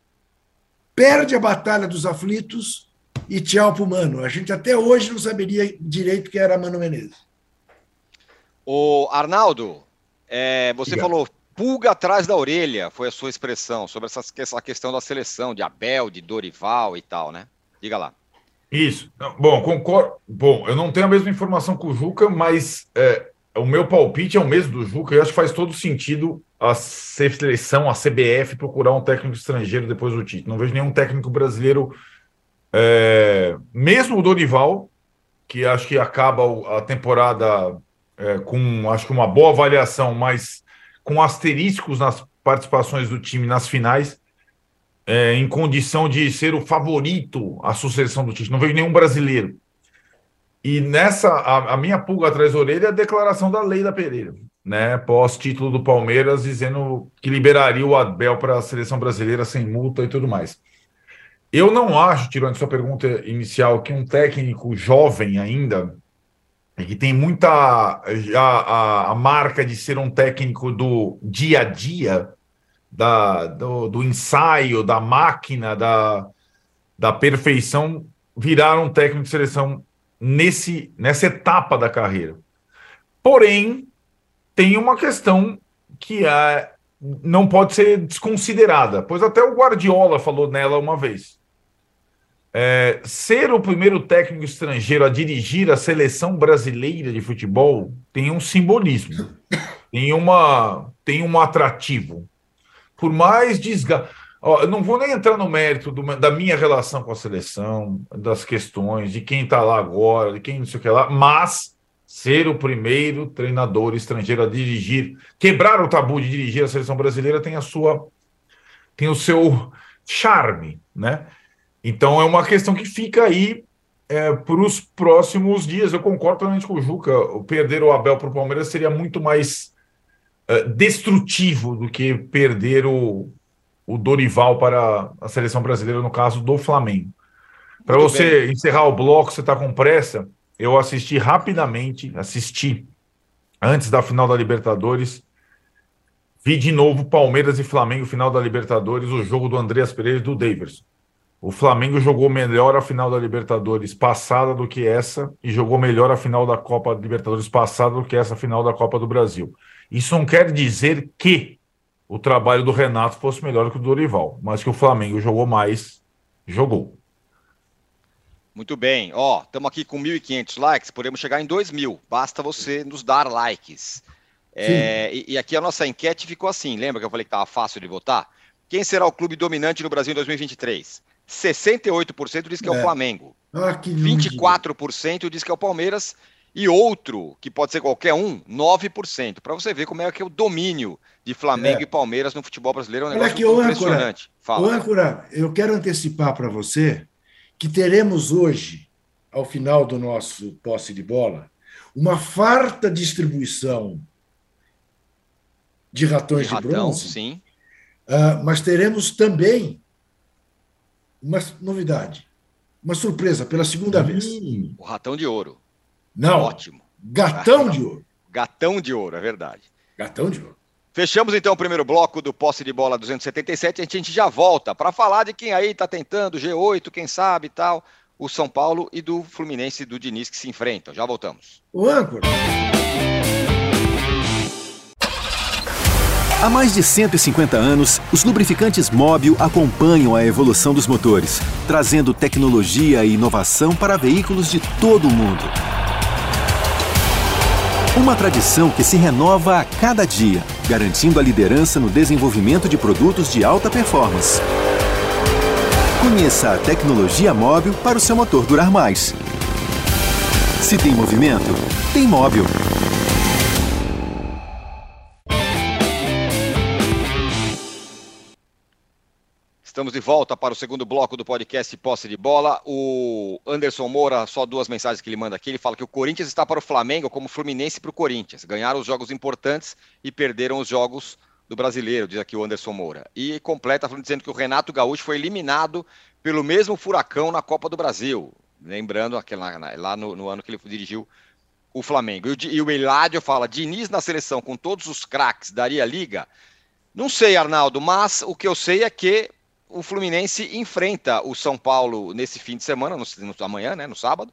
perde a Batalha dos Aflitos e tchau pro Mano. A gente até hoje não saberia direito quem era Mano Menezes. O Arnaldo, é, você Diga. falou pulga atrás da orelha, foi a sua expressão, sobre essa, essa questão da seleção, de Abel, de Dorival e tal, né? Diga lá. Isso. Bom, concordo. Bom, eu não tenho a mesma informação que o Juca, mas é, o meu palpite é o mesmo do Juca, e acho que faz todo sentido a seleção, a CBF, procurar um técnico estrangeiro depois do título. Não vejo nenhum técnico brasileiro, é, mesmo o Dorival, que acho que acaba a temporada é, com acho que uma boa avaliação, mas com asteriscos nas participações do time nas finais, é, em condição de ser o favorito à sucessão do título. Não vejo nenhum brasileiro. E nessa, a, a minha pulga atrás da orelha é a declaração da lei da Pereira né, pós-título do Palmeiras, dizendo que liberaria o Abel para a seleção brasileira sem multa e tudo mais. Eu não acho, tirando sua pergunta inicial, que um técnico jovem ainda, que tem muita a, a, a marca de ser um técnico do dia a dia, da, do, do ensaio, da máquina, da, da perfeição, virar um técnico de seleção nesse, nessa etapa da carreira. Porém, tem uma questão que é, não pode ser desconsiderada, pois até o Guardiola falou nela uma vez. É, ser o primeiro técnico estrangeiro a dirigir a seleção brasileira de futebol tem um simbolismo, tem, uma, tem um atrativo. Por mais desgaste. Eu não vou nem entrar no mérito do, da minha relação com a seleção, das questões, de quem está lá agora, de quem não sei o que lá, mas ser o primeiro treinador estrangeiro a dirigir, quebrar o tabu de dirigir a seleção brasileira tem a sua tem o seu charme, né? Então é uma questão que fica aí é, para os próximos dias. Eu concordo totalmente com o Juca. Perder o Abel para o Palmeiras seria muito mais uh, destrutivo do que perder o, o Dorival para a seleção brasileira, no caso do Flamengo. Para você bem. encerrar o bloco, você está com pressa? Eu assisti rapidamente, assisti antes da final da Libertadores. Vi de novo Palmeiras e Flamengo, final da Libertadores, o jogo do Andreas Pereira e do Daverson. O Flamengo jogou melhor a final da Libertadores passada do que essa, e jogou melhor a final da Copa Libertadores passada do que essa final da Copa do Brasil. Isso não quer dizer que o trabalho do Renato fosse melhor que o do Dorival, mas que o Flamengo jogou mais, jogou. Muito bem. Ó, estamos aqui com 1.500 likes, podemos chegar em 2.000. Basta você nos dar likes. É, e, e, aqui a nossa enquete ficou assim. Lembra que eu falei que estava fácil de votar? Quem será o clube dominante no Brasil em 2023? 68% diz que é, é o Flamengo. Ah, 24% diz que é o Palmeiras. E outro, que pode ser qualquer um, 9%. Para você ver como é que é o domínio de Flamengo é. e Palmeiras no futebol brasileiro. É um negócio aqui, impressionante. Fala. Ô, Âncora, eu quero antecipar para você que teremos hoje, ao final do nosso posse de bola, uma farta distribuição de ratões de, de ratão, bronze. Sim. Uh, mas teremos também uma novidade, uma surpresa pela segunda hum, vez. O ratão de ouro. Não. Ótimo. Gatão de ouro. Gatão de ouro, é verdade. Gatão de ouro. Fechamos então o primeiro bloco do posse de bola 277. A gente já volta para falar de quem aí está tentando, G8, quem sabe e tal, o São Paulo e do Fluminense do Diniz que se enfrentam. Já voltamos. O âncora. Há mais de 150 anos, os lubrificantes Móbil acompanham a evolução dos motores, trazendo tecnologia e inovação para veículos de todo o mundo. Uma tradição que se renova a cada dia, garantindo a liderança no desenvolvimento de produtos de alta performance. Conheça a tecnologia móvel para o seu motor durar mais. Se tem movimento, tem móvel. Estamos de volta para o segundo bloco do podcast Posse de Bola. O Anderson Moura, só duas mensagens que ele manda aqui. Ele fala que o Corinthians está para o Flamengo como o Fluminense para o Corinthians. Ganharam os jogos importantes e perderam os jogos do brasileiro, diz aqui o Anderson Moura. E completa dizendo que o Renato Gaúcho foi eliminado pelo mesmo furacão na Copa do Brasil. Lembrando aquela, lá no, no ano que ele dirigiu o Flamengo. E o, o Eládio fala: Diniz na seleção com todos os craques daria liga? Não sei, Arnaldo, mas o que eu sei é que o Fluminense enfrenta o São Paulo nesse fim de semana, no, no amanhã, né, no sábado,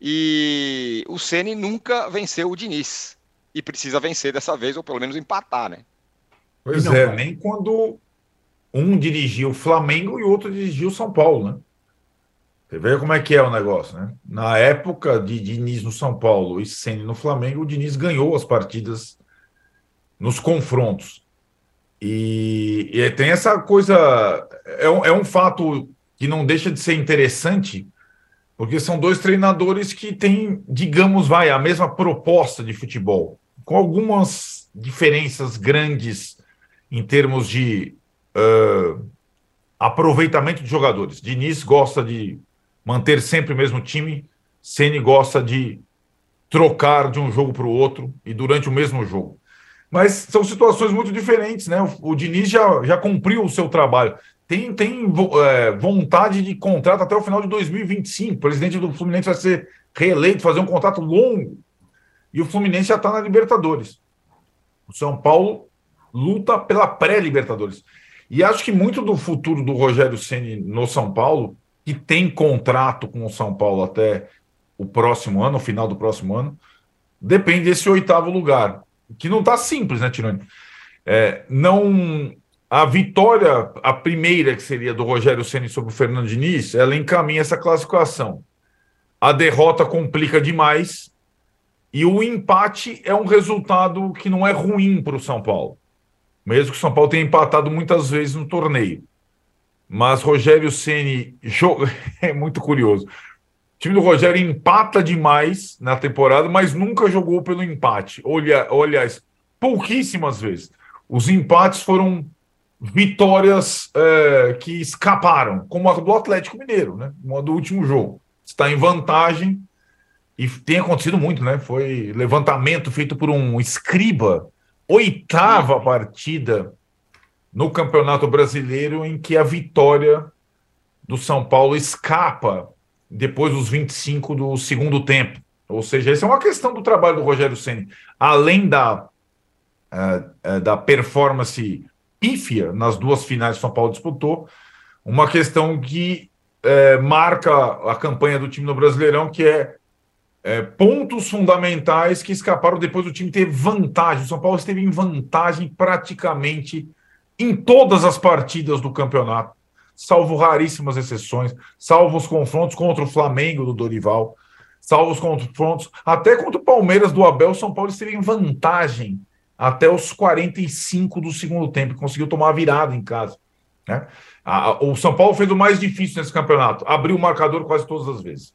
e o Ceni nunca venceu o Diniz e precisa vencer dessa vez ou pelo menos empatar, né? Pois não, é, nem quando um dirigiu o Flamengo e o outro dirigiu o São Paulo, né? Você vê como é que é o negócio, né? Na época de Diniz no São Paulo e Ceni no Flamengo, o Diniz ganhou as partidas nos confrontos. E, e tem essa coisa. É um, é um fato que não deixa de ser interessante, porque são dois treinadores que têm, digamos, vai, a mesma proposta de futebol, com algumas diferenças grandes em termos de uh, aproveitamento de jogadores. Diniz gosta de manter sempre o mesmo time, Ceni gosta de trocar de um jogo para o outro e durante o mesmo jogo. Mas são situações muito diferentes, né? O, o Diniz já, já cumpriu o seu trabalho. Tem, tem é, vontade de contrato até o final de 2025. O presidente do Fluminense vai ser reeleito, fazer um contrato longo. E o Fluminense já está na Libertadores. O São Paulo luta pela pré-Libertadores. E acho que muito do futuro do Rogério Ceni no São Paulo, que tem contrato com o São Paulo até o próximo ano, o final do próximo ano, depende desse oitavo lugar que não está simples, né, Tironi? É, não a vitória, a primeira que seria do Rogério Ceni sobre o Fernando Diniz, ela encaminha essa classificação. A derrota complica demais e o empate é um resultado que não é ruim para o São Paulo, mesmo que o São Paulo tenha empatado muitas vezes no torneio. Mas Rogério Ceni joga é muito curioso. Time do Rogério empata demais na temporada, mas nunca jogou pelo empate. Olha, aliás, pouquíssimas vezes. Os empates foram vitórias é, que escaparam, como a do Atlético Mineiro, né? Uma do último jogo. Está em vantagem e tem acontecido muito, né? Foi levantamento feito por um escriba oitava partida no Campeonato Brasileiro em que a vitória do São Paulo escapa depois dos 25 do segundo tempo. Ou seja, essa é uma questão do trabalho do Rogério Ceni, além da, uh, uh, da performance pífia nas duas finais que São Paulo disputou, uma questão que uh, marca a campanha do time no Brasileirão, que é, pontos fundamentais que escaparam depois do time ter vantagem. O São Paulo esteve em vantagem praticamente em todas as partidas do campeonato salvo raríssimas exceções, salvo os confrontos contra o Flamengo do Dorival, salvo os confrontos até contra o Palmeiras do Abel, São Paulo esteve em vantagem até os 45 do segundo tempo, conseguiu tomar a virada em casa. Né? o São Paulo fez o mais difícil nesse campeonato, abriu o marcador quase todas as vezes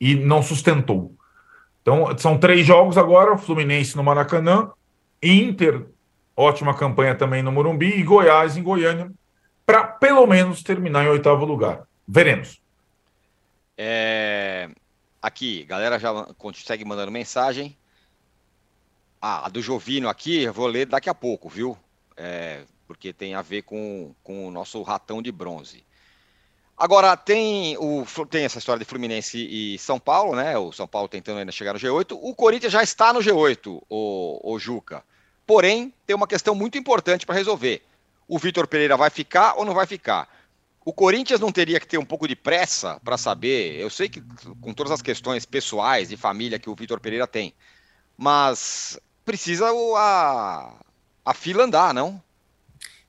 e não sustentou. Então, são três jogos agora: Fluminense no Maracanã, Inter, ótima campanha também no Morumbi, e Goiás em Goiânia, para pelo menos terminar em oitavo lugar. Veremos. É... Aqui, galera já consegue mandando mensagem. Ah, a do Jovino aqui, eu vou ler daqui a pouco, viu? É, porque tem a ver com, com o nosso ratão de bronze. Agora, tem, o, tem essa história de Fluminense e São Paulo, né? O São Paulo tentando ainda chegar no G8. O Corinthians já está no G8, o, o Juca. Porém, tem uma questão muito importante para resolver o Vitor Pereira vai ficar ou não vai ficar. O Corinthians não teria que ter um pouco de pressa para saber. Eu sei que com todas as questões pessoais e família que o Vitor Pereira tem, mas precisa a, a fila andar, não?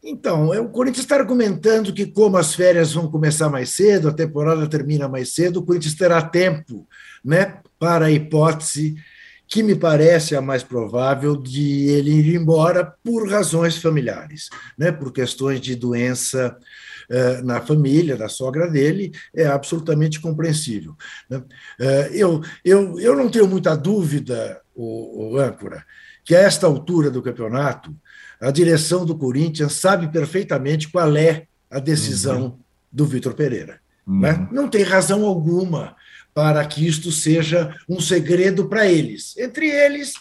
Então, é, o Corinthians está argumentando que, como as férias vão começar mais cedo, a temporada termina mais cedo, o Corinthians terá tempo né, para a hipótese que me parece a mais provável de ele ir embora por razões familiares, né? por questões de doença eh, na família, da sogra dele, é absolutamente compreensível. Né? Eh, eu, eu, eu não tenho muita dúvida, o, o âncora, que a esta altura do campeonato, a direção do Corinthians sabe perfeitamente qual é a decisão uhum. do Vitor Pereira. Uhum. Né? Não tem razão alguma para que isto seja um segredo para eles. Entre eles,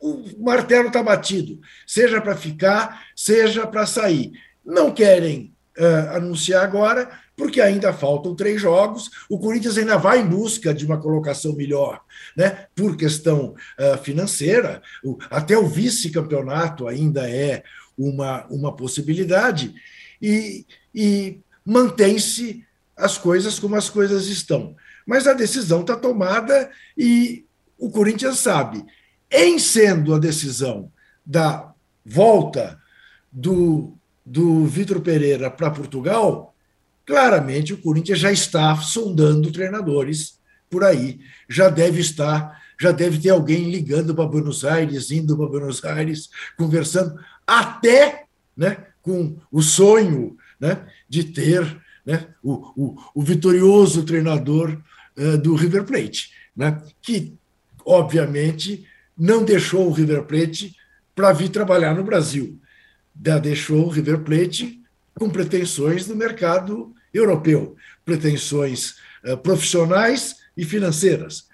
o martelo está batido, seja para ficar, seja para sair. Não querem uh, anunciar agora, porque ainda faltam três jogos. O Corinthians ainda vai em busca de uma colocação melhor, né? Por questão uh, financeira, o, até o vice-campeonato ainda é uma, uma possibilidade, e, e mantém-se as coisas como as coisas estão mas a decisão está tomada e o Corinthians sabe. Em sendo a decisão da volta do, do Vitor Pereira para Portugal, claramente o Corinthians já está sondando treinadores por aí. Já deve estar, já deve ter alguém ligando para Buenos Aires, indo para Buenos Aires, conversando, até né, com o sonho né, de ter né, o, o, o vitorioso treinador do River Plate, né, que, obviamente, não deixou o River Plate para vir trabalhar no Brasil. Deixou o River Plate com pretensões no mercado europeu, pretensões uh, profissionais e financeiras.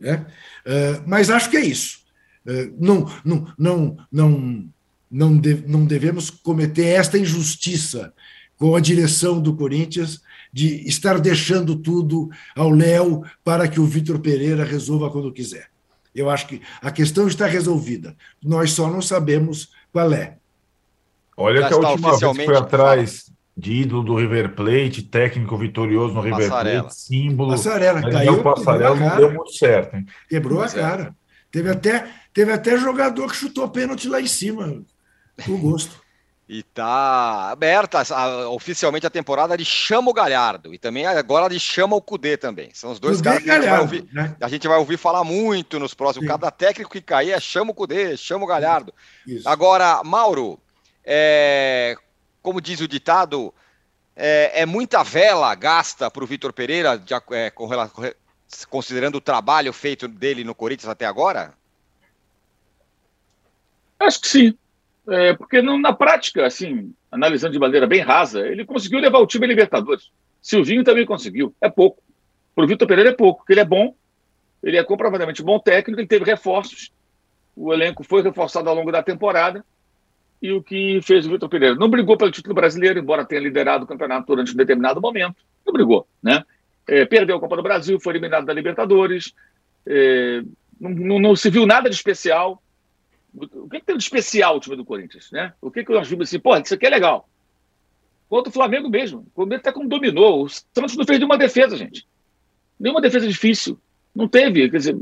Né? Uh, mas acho que é isso. Não, não, não, não, não devemos cometer esta injustiça com a direção do Corinthians de estar deixando tudo ao Léo para que o Vitor Pereira resolva quando quiser. Eu acho que a questão está resolvida. Nós só não sabemos qual é. Olha Já que a última vez que foi atrás de ídolo do River Plate, técnico vitorioso no River Passarela. Plate, símbolo. Passarela, caiu. O Passarela não deu muito certo. Hein? Quebrou a cara. Teve até, teve até jogador que chutou pênalti lá em cima, com gosto. E tá aberta a, oficialmente a temporada de Chama o Galhardo. E também agora de Chama o Cudê também. São os dois Cudê caras que Galhardo, a, gente ouvir, né? a gente vai ouvir falar muito nos próximos. Sim. Cada técnico que cair é Chama o Cudê, Chama o Galhardo. Isso. Agora, Mauro, é, como diz o ditado, é, é muita vela gasta para o Vitor Pereira, de, é, com, considerando o trabalho feito dele no Corinthians até agora? Acho que sim. É, porque não, na prática, assim, analisando de maneira bem rasa, ele conseguiu levar o time a Libertadores. Silvinho também conseguiu. É pouco. Para o Vitor Pereira é pouco, porque ele é bom, ele é comprovadamente bom técnico, ele teve reforços. o elenco foi reforçado ao longo da temporada e o que fez o Vitor Pereira. Não brigou pelo título brasileiro, embora tenha liderado o campeonato durante um determinado momento. Não brigou, né? É, perdeu a Copa do Brasil, foi eliminado da Libertadores. É, não, não, não, se viu nada de especial. O que, que, tem de especial o time do Corinthians, né? O que, que nós vimos assim, pô, isso aqui é legal. Contra o Flamengo mesmo. O Flamengo até como dominou. O Santos não fez nenhuma defesa, gente. Nenhuma defesa difícil. Não teve. Quer dizer,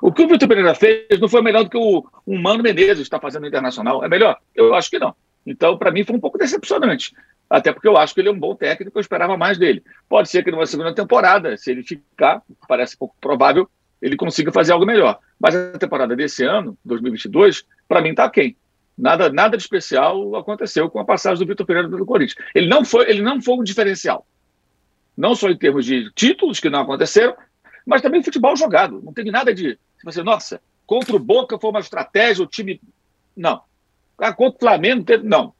o que o Vitor Pereira fez não foi melhor do que o, o Mano Menezes está fazendo no Internacional. É melhor? Eu acho que não. Então, para mim, foi um pouco decepcionante. Até porque eu acho que ele é um bom técnico, eu esperava mais dele. Pode ser que numa segunda temporada, se ele ficar, parece pouco provável, ele consiga fazer algo melhor. Mas a temporada desse ano, 2022, para mim está quem? Nada, nada de especial aconteceu com a passagem do Vitor Pereira pelo Corinthians. Ele não foi, ele não foi um diferencial. Não só em termos de títulos que não aconteceram, mas também futebol jogado. Não teve nada de. Você, nossa, contra o Boca foi uma estratégia, o time. Não. Ah, contra o Flamengo, teve... não.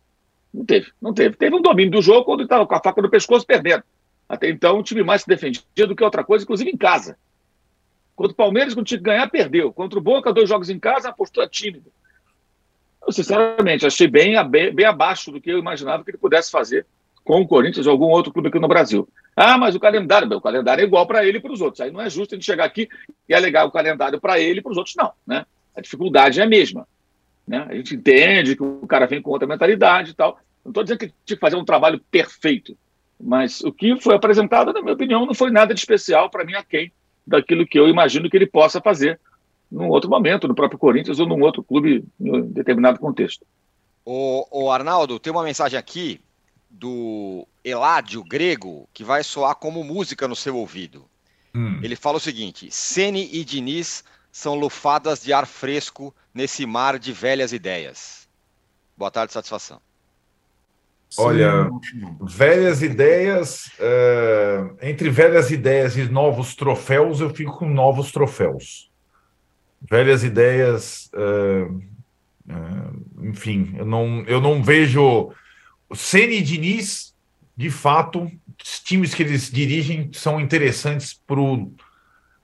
Não teve, não teve. Teve um domínio do jogo quando estava com a faca no pescoço perdendo. Até então, o time mais se defendia do que outra coisa, inclusive em casa. Contra o Palmeiras, quando tinha que ganhar, perdeu. Contra o Boca, dois jogos em casa, a postura tímida. Eu, sinceramente, achei bem, bem, abaixo do que eu imaginava que ele pudesse fazer com o Corinthians ou algum outro clube aqui no Brasil. Ah, mas o calendário, o calendário é igual para ele e para os outros. Aí não é justo a gente chegar aqui e alegar o calendário para ele e para os outros, não. Né? A dificuldade é a mesma. Né? A gente entende que o cara vem com outra mentalidade e tal. Não estou dizendo que tinha que fazer um trabalho perfeito, mas o que foi apresentado, na minha opinião, não foi nada de especial para mim a quem daquilo que eu imagino que ele possa fazer num outro momento, no próprio Corinthians ou num outro clube em determinado contexto. O, o Arnaldo, tem uma mensagem aqui do Eládio Grego que vai soar como música no seu ouvido. Hum. Ele fala o seguinte: Sene e Diniz são lufadas de ar fresco nesse mar de velhas ideias. Boa tarde, satisfação. Olha, velhas ideias, uh, entre velhas ideias e novos troféus, eu fico com novos troféus. Velhas ideias, uh, uh, enfim, eu não, eu não vejo Ceni e Diniz, de fato, os times que eles dirigem são interessantes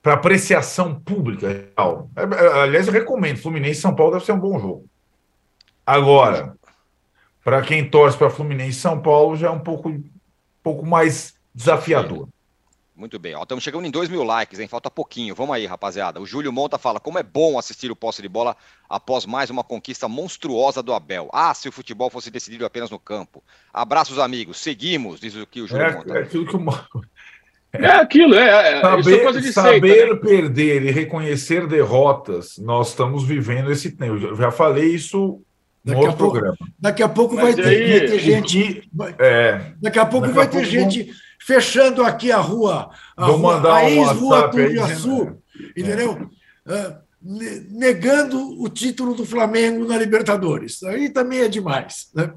para apreciação pública. É, é, aliás, eu recomendo. Fluminense e São Paulo deve ser um bom jogo. Agora, para quem torce para Fluminense e São Paulo, já é um pouco, um pouco mais desafiador. Muito bem, ó, estamos chegando em 2 mil likes, hein? Falta pouquinho. Vamos aí, rapaziada. O Júlio Monta fala: como é bom assistir o posse de bola após mais uma conquista monstruosa do Abel. Ah, se o futebol fosse decidido apenas no campo. Abraços, amigos. Seguimos, diz o que o Júlio é, Monta. É aquilo que o... É aquilo, é. é, é saber, saber né? perder e reconhecer derrotas, nós estamos vivendo esse tempo. Eu já falei isso daqui outro pouco. Daqui a pouco vai ter, vai ter, gente. é, daqui a pouco vai ter pouco gente fechando aqui a rua, a, rua, a ex-rua Turiaçu, né? entendeu? É. negando o título do Flamengo na Libertadores. Aí também é demais, né?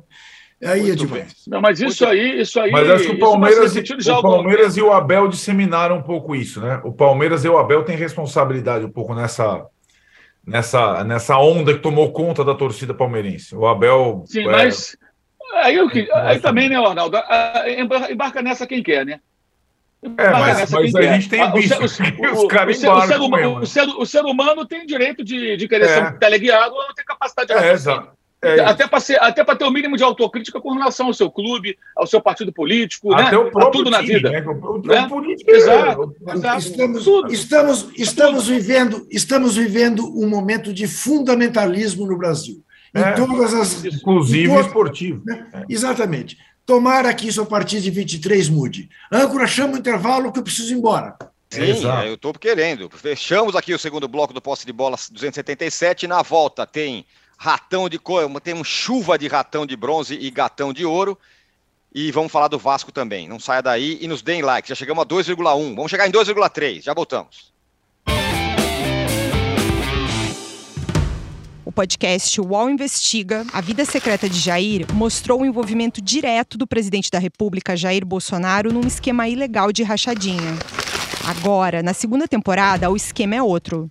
Aí é Muito é demais. Não, mas isso aí, isso aí. Mas acho que o Palmeiras, o Palmeiras e o Abel disseminaram um pouco isso, né? O Palmeiras e o Abel têm responsabilidade um pouco nessa nessa, nessa onda que tomou conta da torcida palmeirense. O Abel. Sim, é... mas Aí, eu, aí também, né, Arnaldo? Embarca nessa quem quer, né? É, mas, mas a gente tem visto o, os caras o, o, ser humano, tem direito de, de querer é. ser teleguiado ou ter capacidade de é, exato. É até para até ter o um mínimo de autocrítica com relação ao seu clube, ao seu partido político, até né? o próprio a tudo time, na vida. Né? O, né? político, exato, exato. Estamos, estamos, estamos, vivendo, estamos vivendo um momento de fundamentalismo no Brasil. Em é, todas as. Inclusive todas, esportivo. Né? É. Exatamente. Tomara que isso a partir de 23 mude. Âncora, chama o intervalo que eu preciso ir embora. Sim, é, eu estou querendo. Fechamos aqui o segundo bloco do posse de bola 277. Na volta tem ratão de cor, tem um chuva de ratão de bronze e gatão de ouro. E vamos falar do Vasco também. Não saia daí e nos deem like. Já chegamos a 2,1. Vamos chegar em 2,3. Já voltamos. O podcast UOL Investiga, A Vida Secreta de Jair, mostrou o envolvimento direto do presidente da República, Jair Bolsonaro, num esquema ilegal de rachadinha. Agora, na segunda temporada, o esquema é outro.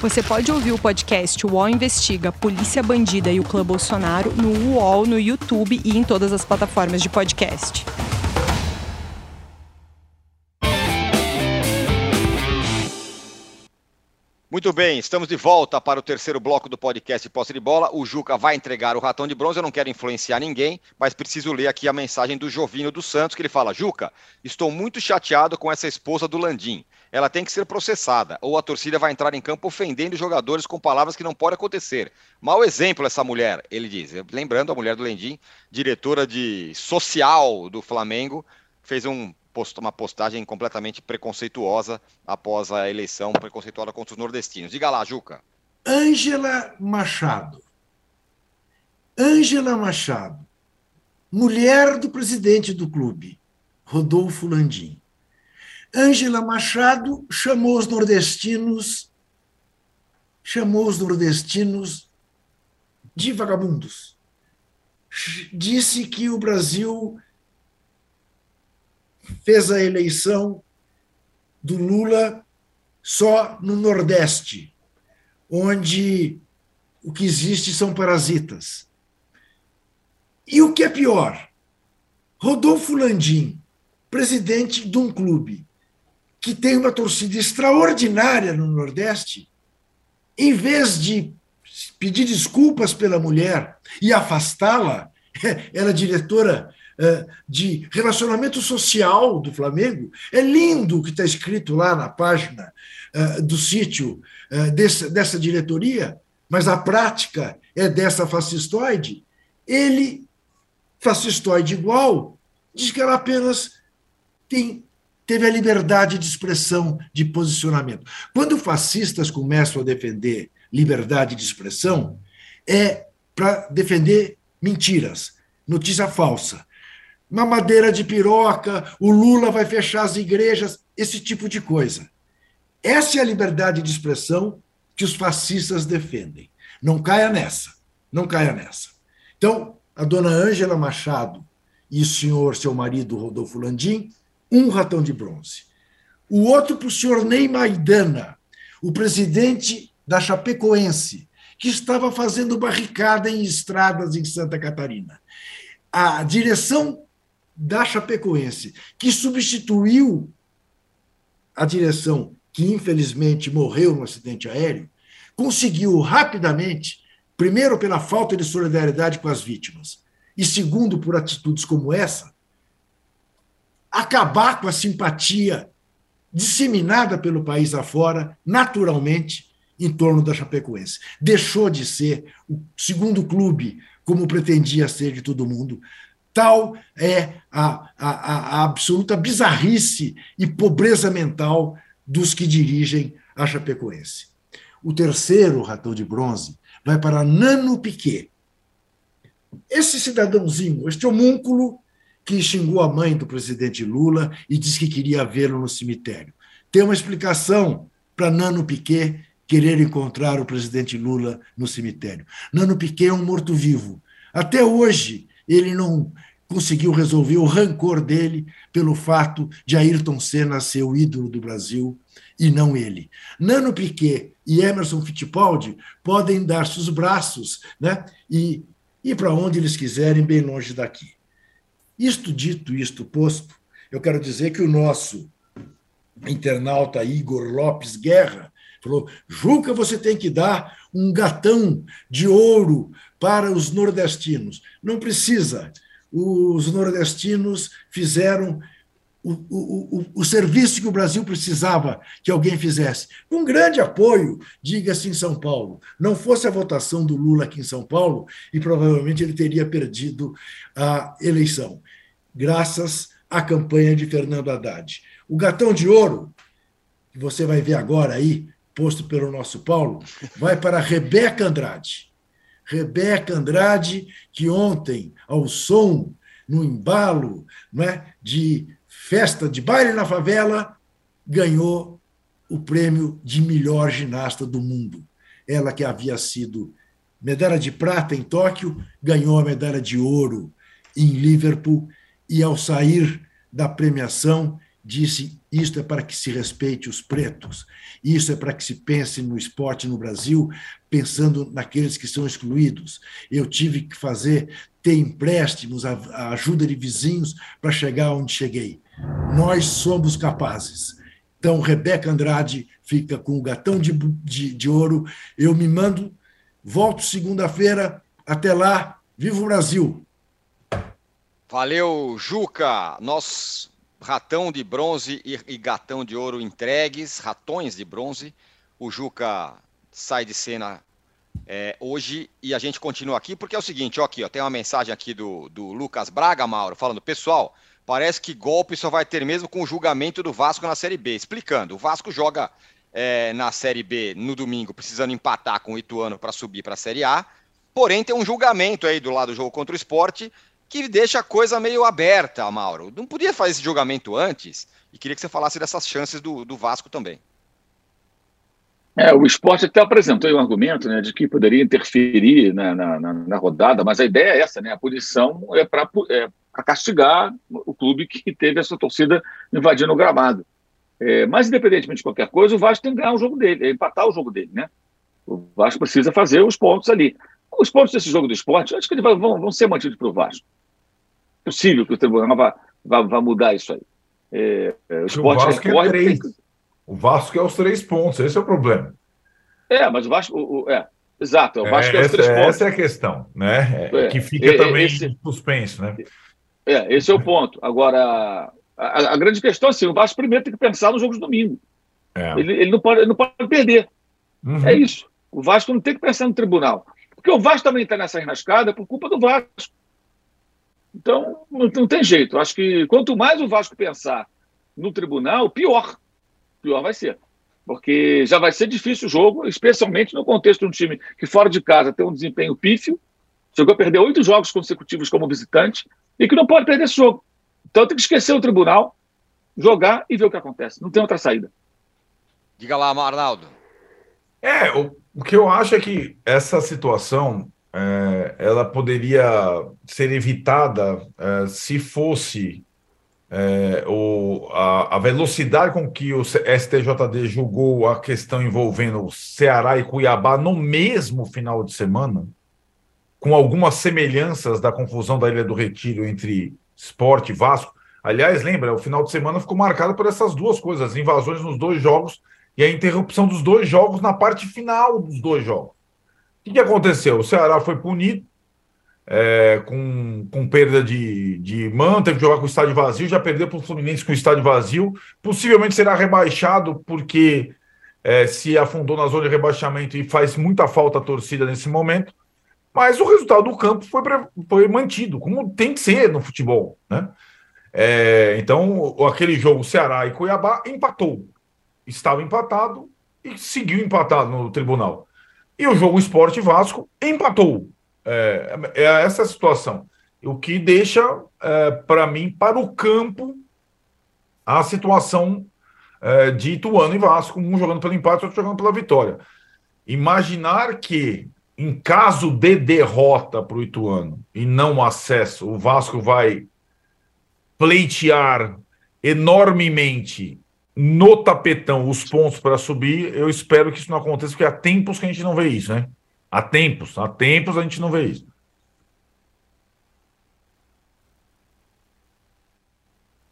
Você pode ouvir o podcast UOL Investiga Polícia Bandida e o Clã Bolsonaro no UOL, no YouTube e em todas as plataformas de podcast. Muito bem, estamos de volta para o terceiro bloco do podcast Posse de Bola. O Juca vai entregar o ratão de bronze. Eu não quero influenciar ninguém, mas preciso ler aqui a mensagem do Jovino dos Santos, que ele fala: Juca, estou muito chateado com essa esposa do Landim. Ela tem que ser processada, ou a torcida vai entrar em campo ofendendo jogadores com palavras que não podem acontecer. Mau exemplo essa mulher, ele diz. Lembrando, a mulher do Landim, diretora de social do Flamengo, fez um uma postagem completamente preconceituosa após a eleição preconceituosa contra os nordestinos. Diga lá, Juca. Ângela Machado. Ângela Machado, mulher do presidente do clube, Rodolfo Landim. Ângela Machado chamou os nordestinos chamou os nordestinos de vagabundos. Disse que o Brasil fez a eleição do Lula só no Nordeste, onde o que existe são parasitas. E o que é pior, Rodolfo Landim, presidente de um clube que tem uma torcida extraordinária no Nordeste, em vez de pedir desculpas pela mulher e afastá-la, era diretora é, de relacionamento social do Flamengo. É lindo o que está escrito lá na página é, do sítio é, dessa diretoria, mas a prática é dessa fascistoide. Ele, fascistoide igual, diz que ela apenas tem teve a liberdade de expressão, de posicionamento. Quando fascistas começam a defender liberdade de expressão, é para defender mentiras, notícia falsa mamadeira de piroca, o Lula vai fechar as igrejas, esse tipo de coisa. Essa é a liberdade de expressão que os fascistas defendem. Não caia nessa, não caia nessa. Então, a dona Ângela Machado e o senhor, seu marido, Rodolfo Landim, um ratão de bronze. O outro para o senhor Ney Maidana, o presidente da Chapecoense, que estava fazendo barricada em estradas em Santa Catarina. A direção da Chapecoense, que substituiu a direção que infelizmente morreu no acidente aéreo, conseguiu rapidamente, primeiro pela falta de solidariedade com as vítimas, e segundo por atitudes como essa, acabar com a simpatia disseminada pelo país afora, naturalmente, em torno da Chapecoense. Deixou de ser o segundo clube, como pretendia ser de todo mundo, Tal é a, a, a absoluta bizarrice e pobreza mental dos que dirigem a Chapecoense. O terceiro ratão de bronze vai para Nano Piquet. Esse cidadãozinho, este homúnculo que xingou a mãe do presidente Lula e disse que queria vê-lo no cemitério. Tem uma explicação para Nano Piquet querer encontrar o presidente Lula no cemitério. Nano Piquet é um morto-vivo. Até hoje, ele não conseguiu resolver o rancor dele pelo fato de Ayrton Senna ser o ídolo do Brasil e não ele. Nano Piquet e Emerson Fittipaldi podem dar-se os braços né, e ir para onde eles quiserem, bem longe daqui. Isto dito, isto posto, eu quero dizer que o nosso internauta Igor Lopes Guerra falou: Juca, você tem que dar um gatão de ouro para os nordestinos. Não precisa os nordestinos fizeram o, o, o, o, serviço que o Brasil precisava que alguém fizesse. Um grande apoio, diga-se, em São Paulo. Não fosse a votação do Lula aqui em São Paulo, e provavelmente ele teria perdido a eleição, graças à campanha de Fernando Haddad. O gatão de ouro, que você vai ver agora aí, posto pelo nosso Paulo, vai para Rebeca Andrade. Rebeca Andrade, que ontem, ao som, no embalo né, de festa de baile na favela, ganhou o prêmio de melhor ginasta do mundo. Ela que havia sido medalha de prata em Tóquio, ganhou a medalha de ouro em Liverpool e ao sair da premiação disse: Isto é para que se respeite os pretos, isso é para que se pense no esporte no Brasil, pensando naqueles que são excluídos. Eu tive que fazer, ter empréstimos, a, ajuda de vizinhos para chegar onde cheguei. Nós somos capazes. Então, Rebeca Andrade fica com o gatão de, de, de ouro. Eu me mando, volto segunda-feira. Até lá, viva o Brasil! Valeu, Juca. Nós ratão de bronze e, e, gatão de ouro entregues, ratões de bronze. O Juca sai de cena é, hoje e a gente continua aqui, porque é o seguinte, ó, aqui, ó, tem uma mensagem aqui do, do Lucas Braga, Mauro, falando, pessoal, parece que golpe só vai ter mesmo com o julgamento do Vasco na Série B. Explicando, o Vasco joga é, na Série B no domingo, precisando empatar com o Ituano para subir para a Série A, porém tem um julgamento aí do lado do jogo contra o esporte que deixa a coisa meio aberta, Mauro. Não podia fazer esse julgamento antes? E queria que você falasse dessas chances do, do Vasco também. É, o esporte até apresentou um argumento né, de que poderia interferir na, na, na, rodada, mas a ideia é essa, né? A punição é para é, castigar o clube que teve essa torcida invadindo o gramado. É, mas, independentemente de qualquer coisa, o Vasco tem que ganhar o jogo dele, é empatar o jogo dele, né? O Vasco precisa fazer os pontos ali. Os pontos desse jogo do esporte, acho que eles vão, vão ser mantidos para o Vasco possível que o tribunal vá, vá, vá mudar isso aí. É, é, o esporte o Vasco recorre, é três. Que... O Vasco é os três pontos, esse é o problema. É, mas o Vasco. O, o, é, exato, o Vasco é, é os três essa, pontos. Essa é a questão, né? É, que fica também esse, suspenso, né? É, esse é o ponto. Agora, a, a, grande questão é assim: o Vasco primeiro tem que pensar no jogo de domingo. Ele, ele, não pode, ele não pode perder. Uhum. É isso. O Vasco não tem que pensar no tribunal. Porque o Vasco também está nessa enrascada por culpa do Vasco. Então, não, não tem jeito. Acho que quanto mais o Vasco pensar no tribunal, pior. Pior vai ser. Porque já vai ser difícil o jogo, especialmente no contexto de um time que fora de casa tem um desempenho pífio, chegou a perder oito jogos consecutivos como visitante e que não pode perder esse jogo. Então tem que esquecer o tribunal, jogar e ver o que acontece. Não tem outra saída. Diga lá, Arnaldo. É, o, o que eu acho é que essa situação é, ela poderia ser evitada é, se fosse é, o, a, a, velocidade com que o STJD julgou a questão envolvendo Ceará e Cuiabá no mesmo final de semana, com algumas semelhanças da confusão da Ilha do Retiro entre esporte e Vasco. Aliás, lembra, o final de semana ficou marcado por essas duas coisas: as invasões nos dois jogos e a interrupção dos dois jogos na parte final dos dois jogos que, que aconteceu? O Ceará foi punido é, com, com perda de, de mão, teve que jogar com o estádio vazio, já perdeu para o Fluminense com o estádio vazio. Possivelmente será rebaixado porque é, se afundou na zona de rebaixamento e faz muita falta a torcida nesse momento. Mas o resultado do campo foi, foi mantido, como tem que ser no futebol. Né? É, então, aquele jogo Ceará e Cuiabá empatou. Estava empatado e seguiu empatado no tribunal. E o jogo Esporte Vasco empatou. É, é essa a situação. O que deixa, é, para mim, para o campo, a situação é, de Ituano e Vasco, um jogando pelo empate, outro jogando pela vitória. Imaginar que, em caso de derrota para o Ituano e não acesso, o Vasco vai pleitear enormemente no tapetão os pontos para subir, eu espero que isso não aconteça, porque há tempos que a gente não vê isso, né? Há tempos, há tempos a gente não vê isso.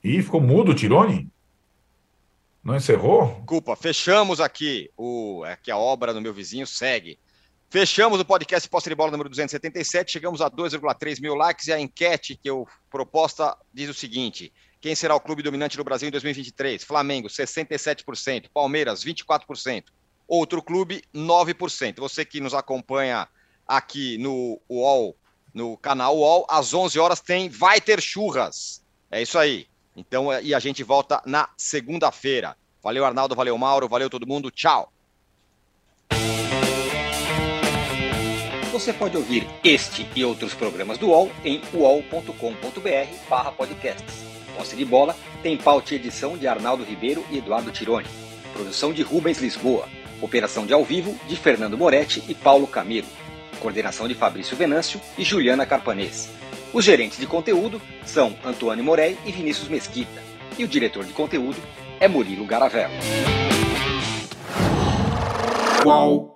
Ih, ficou mudo o Tirone? Não encerrou? Desculpa, fechamos aqui o é que a obra do meu vizinho segue. Fechamos o podcast Posse de Bola número 277, chegamos a 2,3 mil likes e a enquete que eu proposta diz o seguinte: quem será o clube dominante do Brasil em 2023? Flamengo, 67%. Palmeiras, 24%. Outro clube, 9%. Você que nos acompanha aqui no UOL, no canal UOL, às 11 horas tem Vai Ter Churras. É isso aí. Então, e a gente volta na segunda-feira. Valeu, Arnaldo. Valeu, Mauro. Valeu, todo mundo. Tchau. Você pode ouvir este e outros programas do UOL em uol.com.br/podcasts. Posse de bola tem pauta e edição de Arnaldo Ribeiro e Eduardo Tironi. produção de Rubens Lisboa. Operação de ao vivo de Fernando Moretti e Paulo Camilo. Coordenação de Fabrício Venâncio e Juliana Carpanês. Os gerentes de conteúdo são Antônio Morei e Vinícius Mesquita. E o diretor de conteúdo é Murilo Garavello. Qual?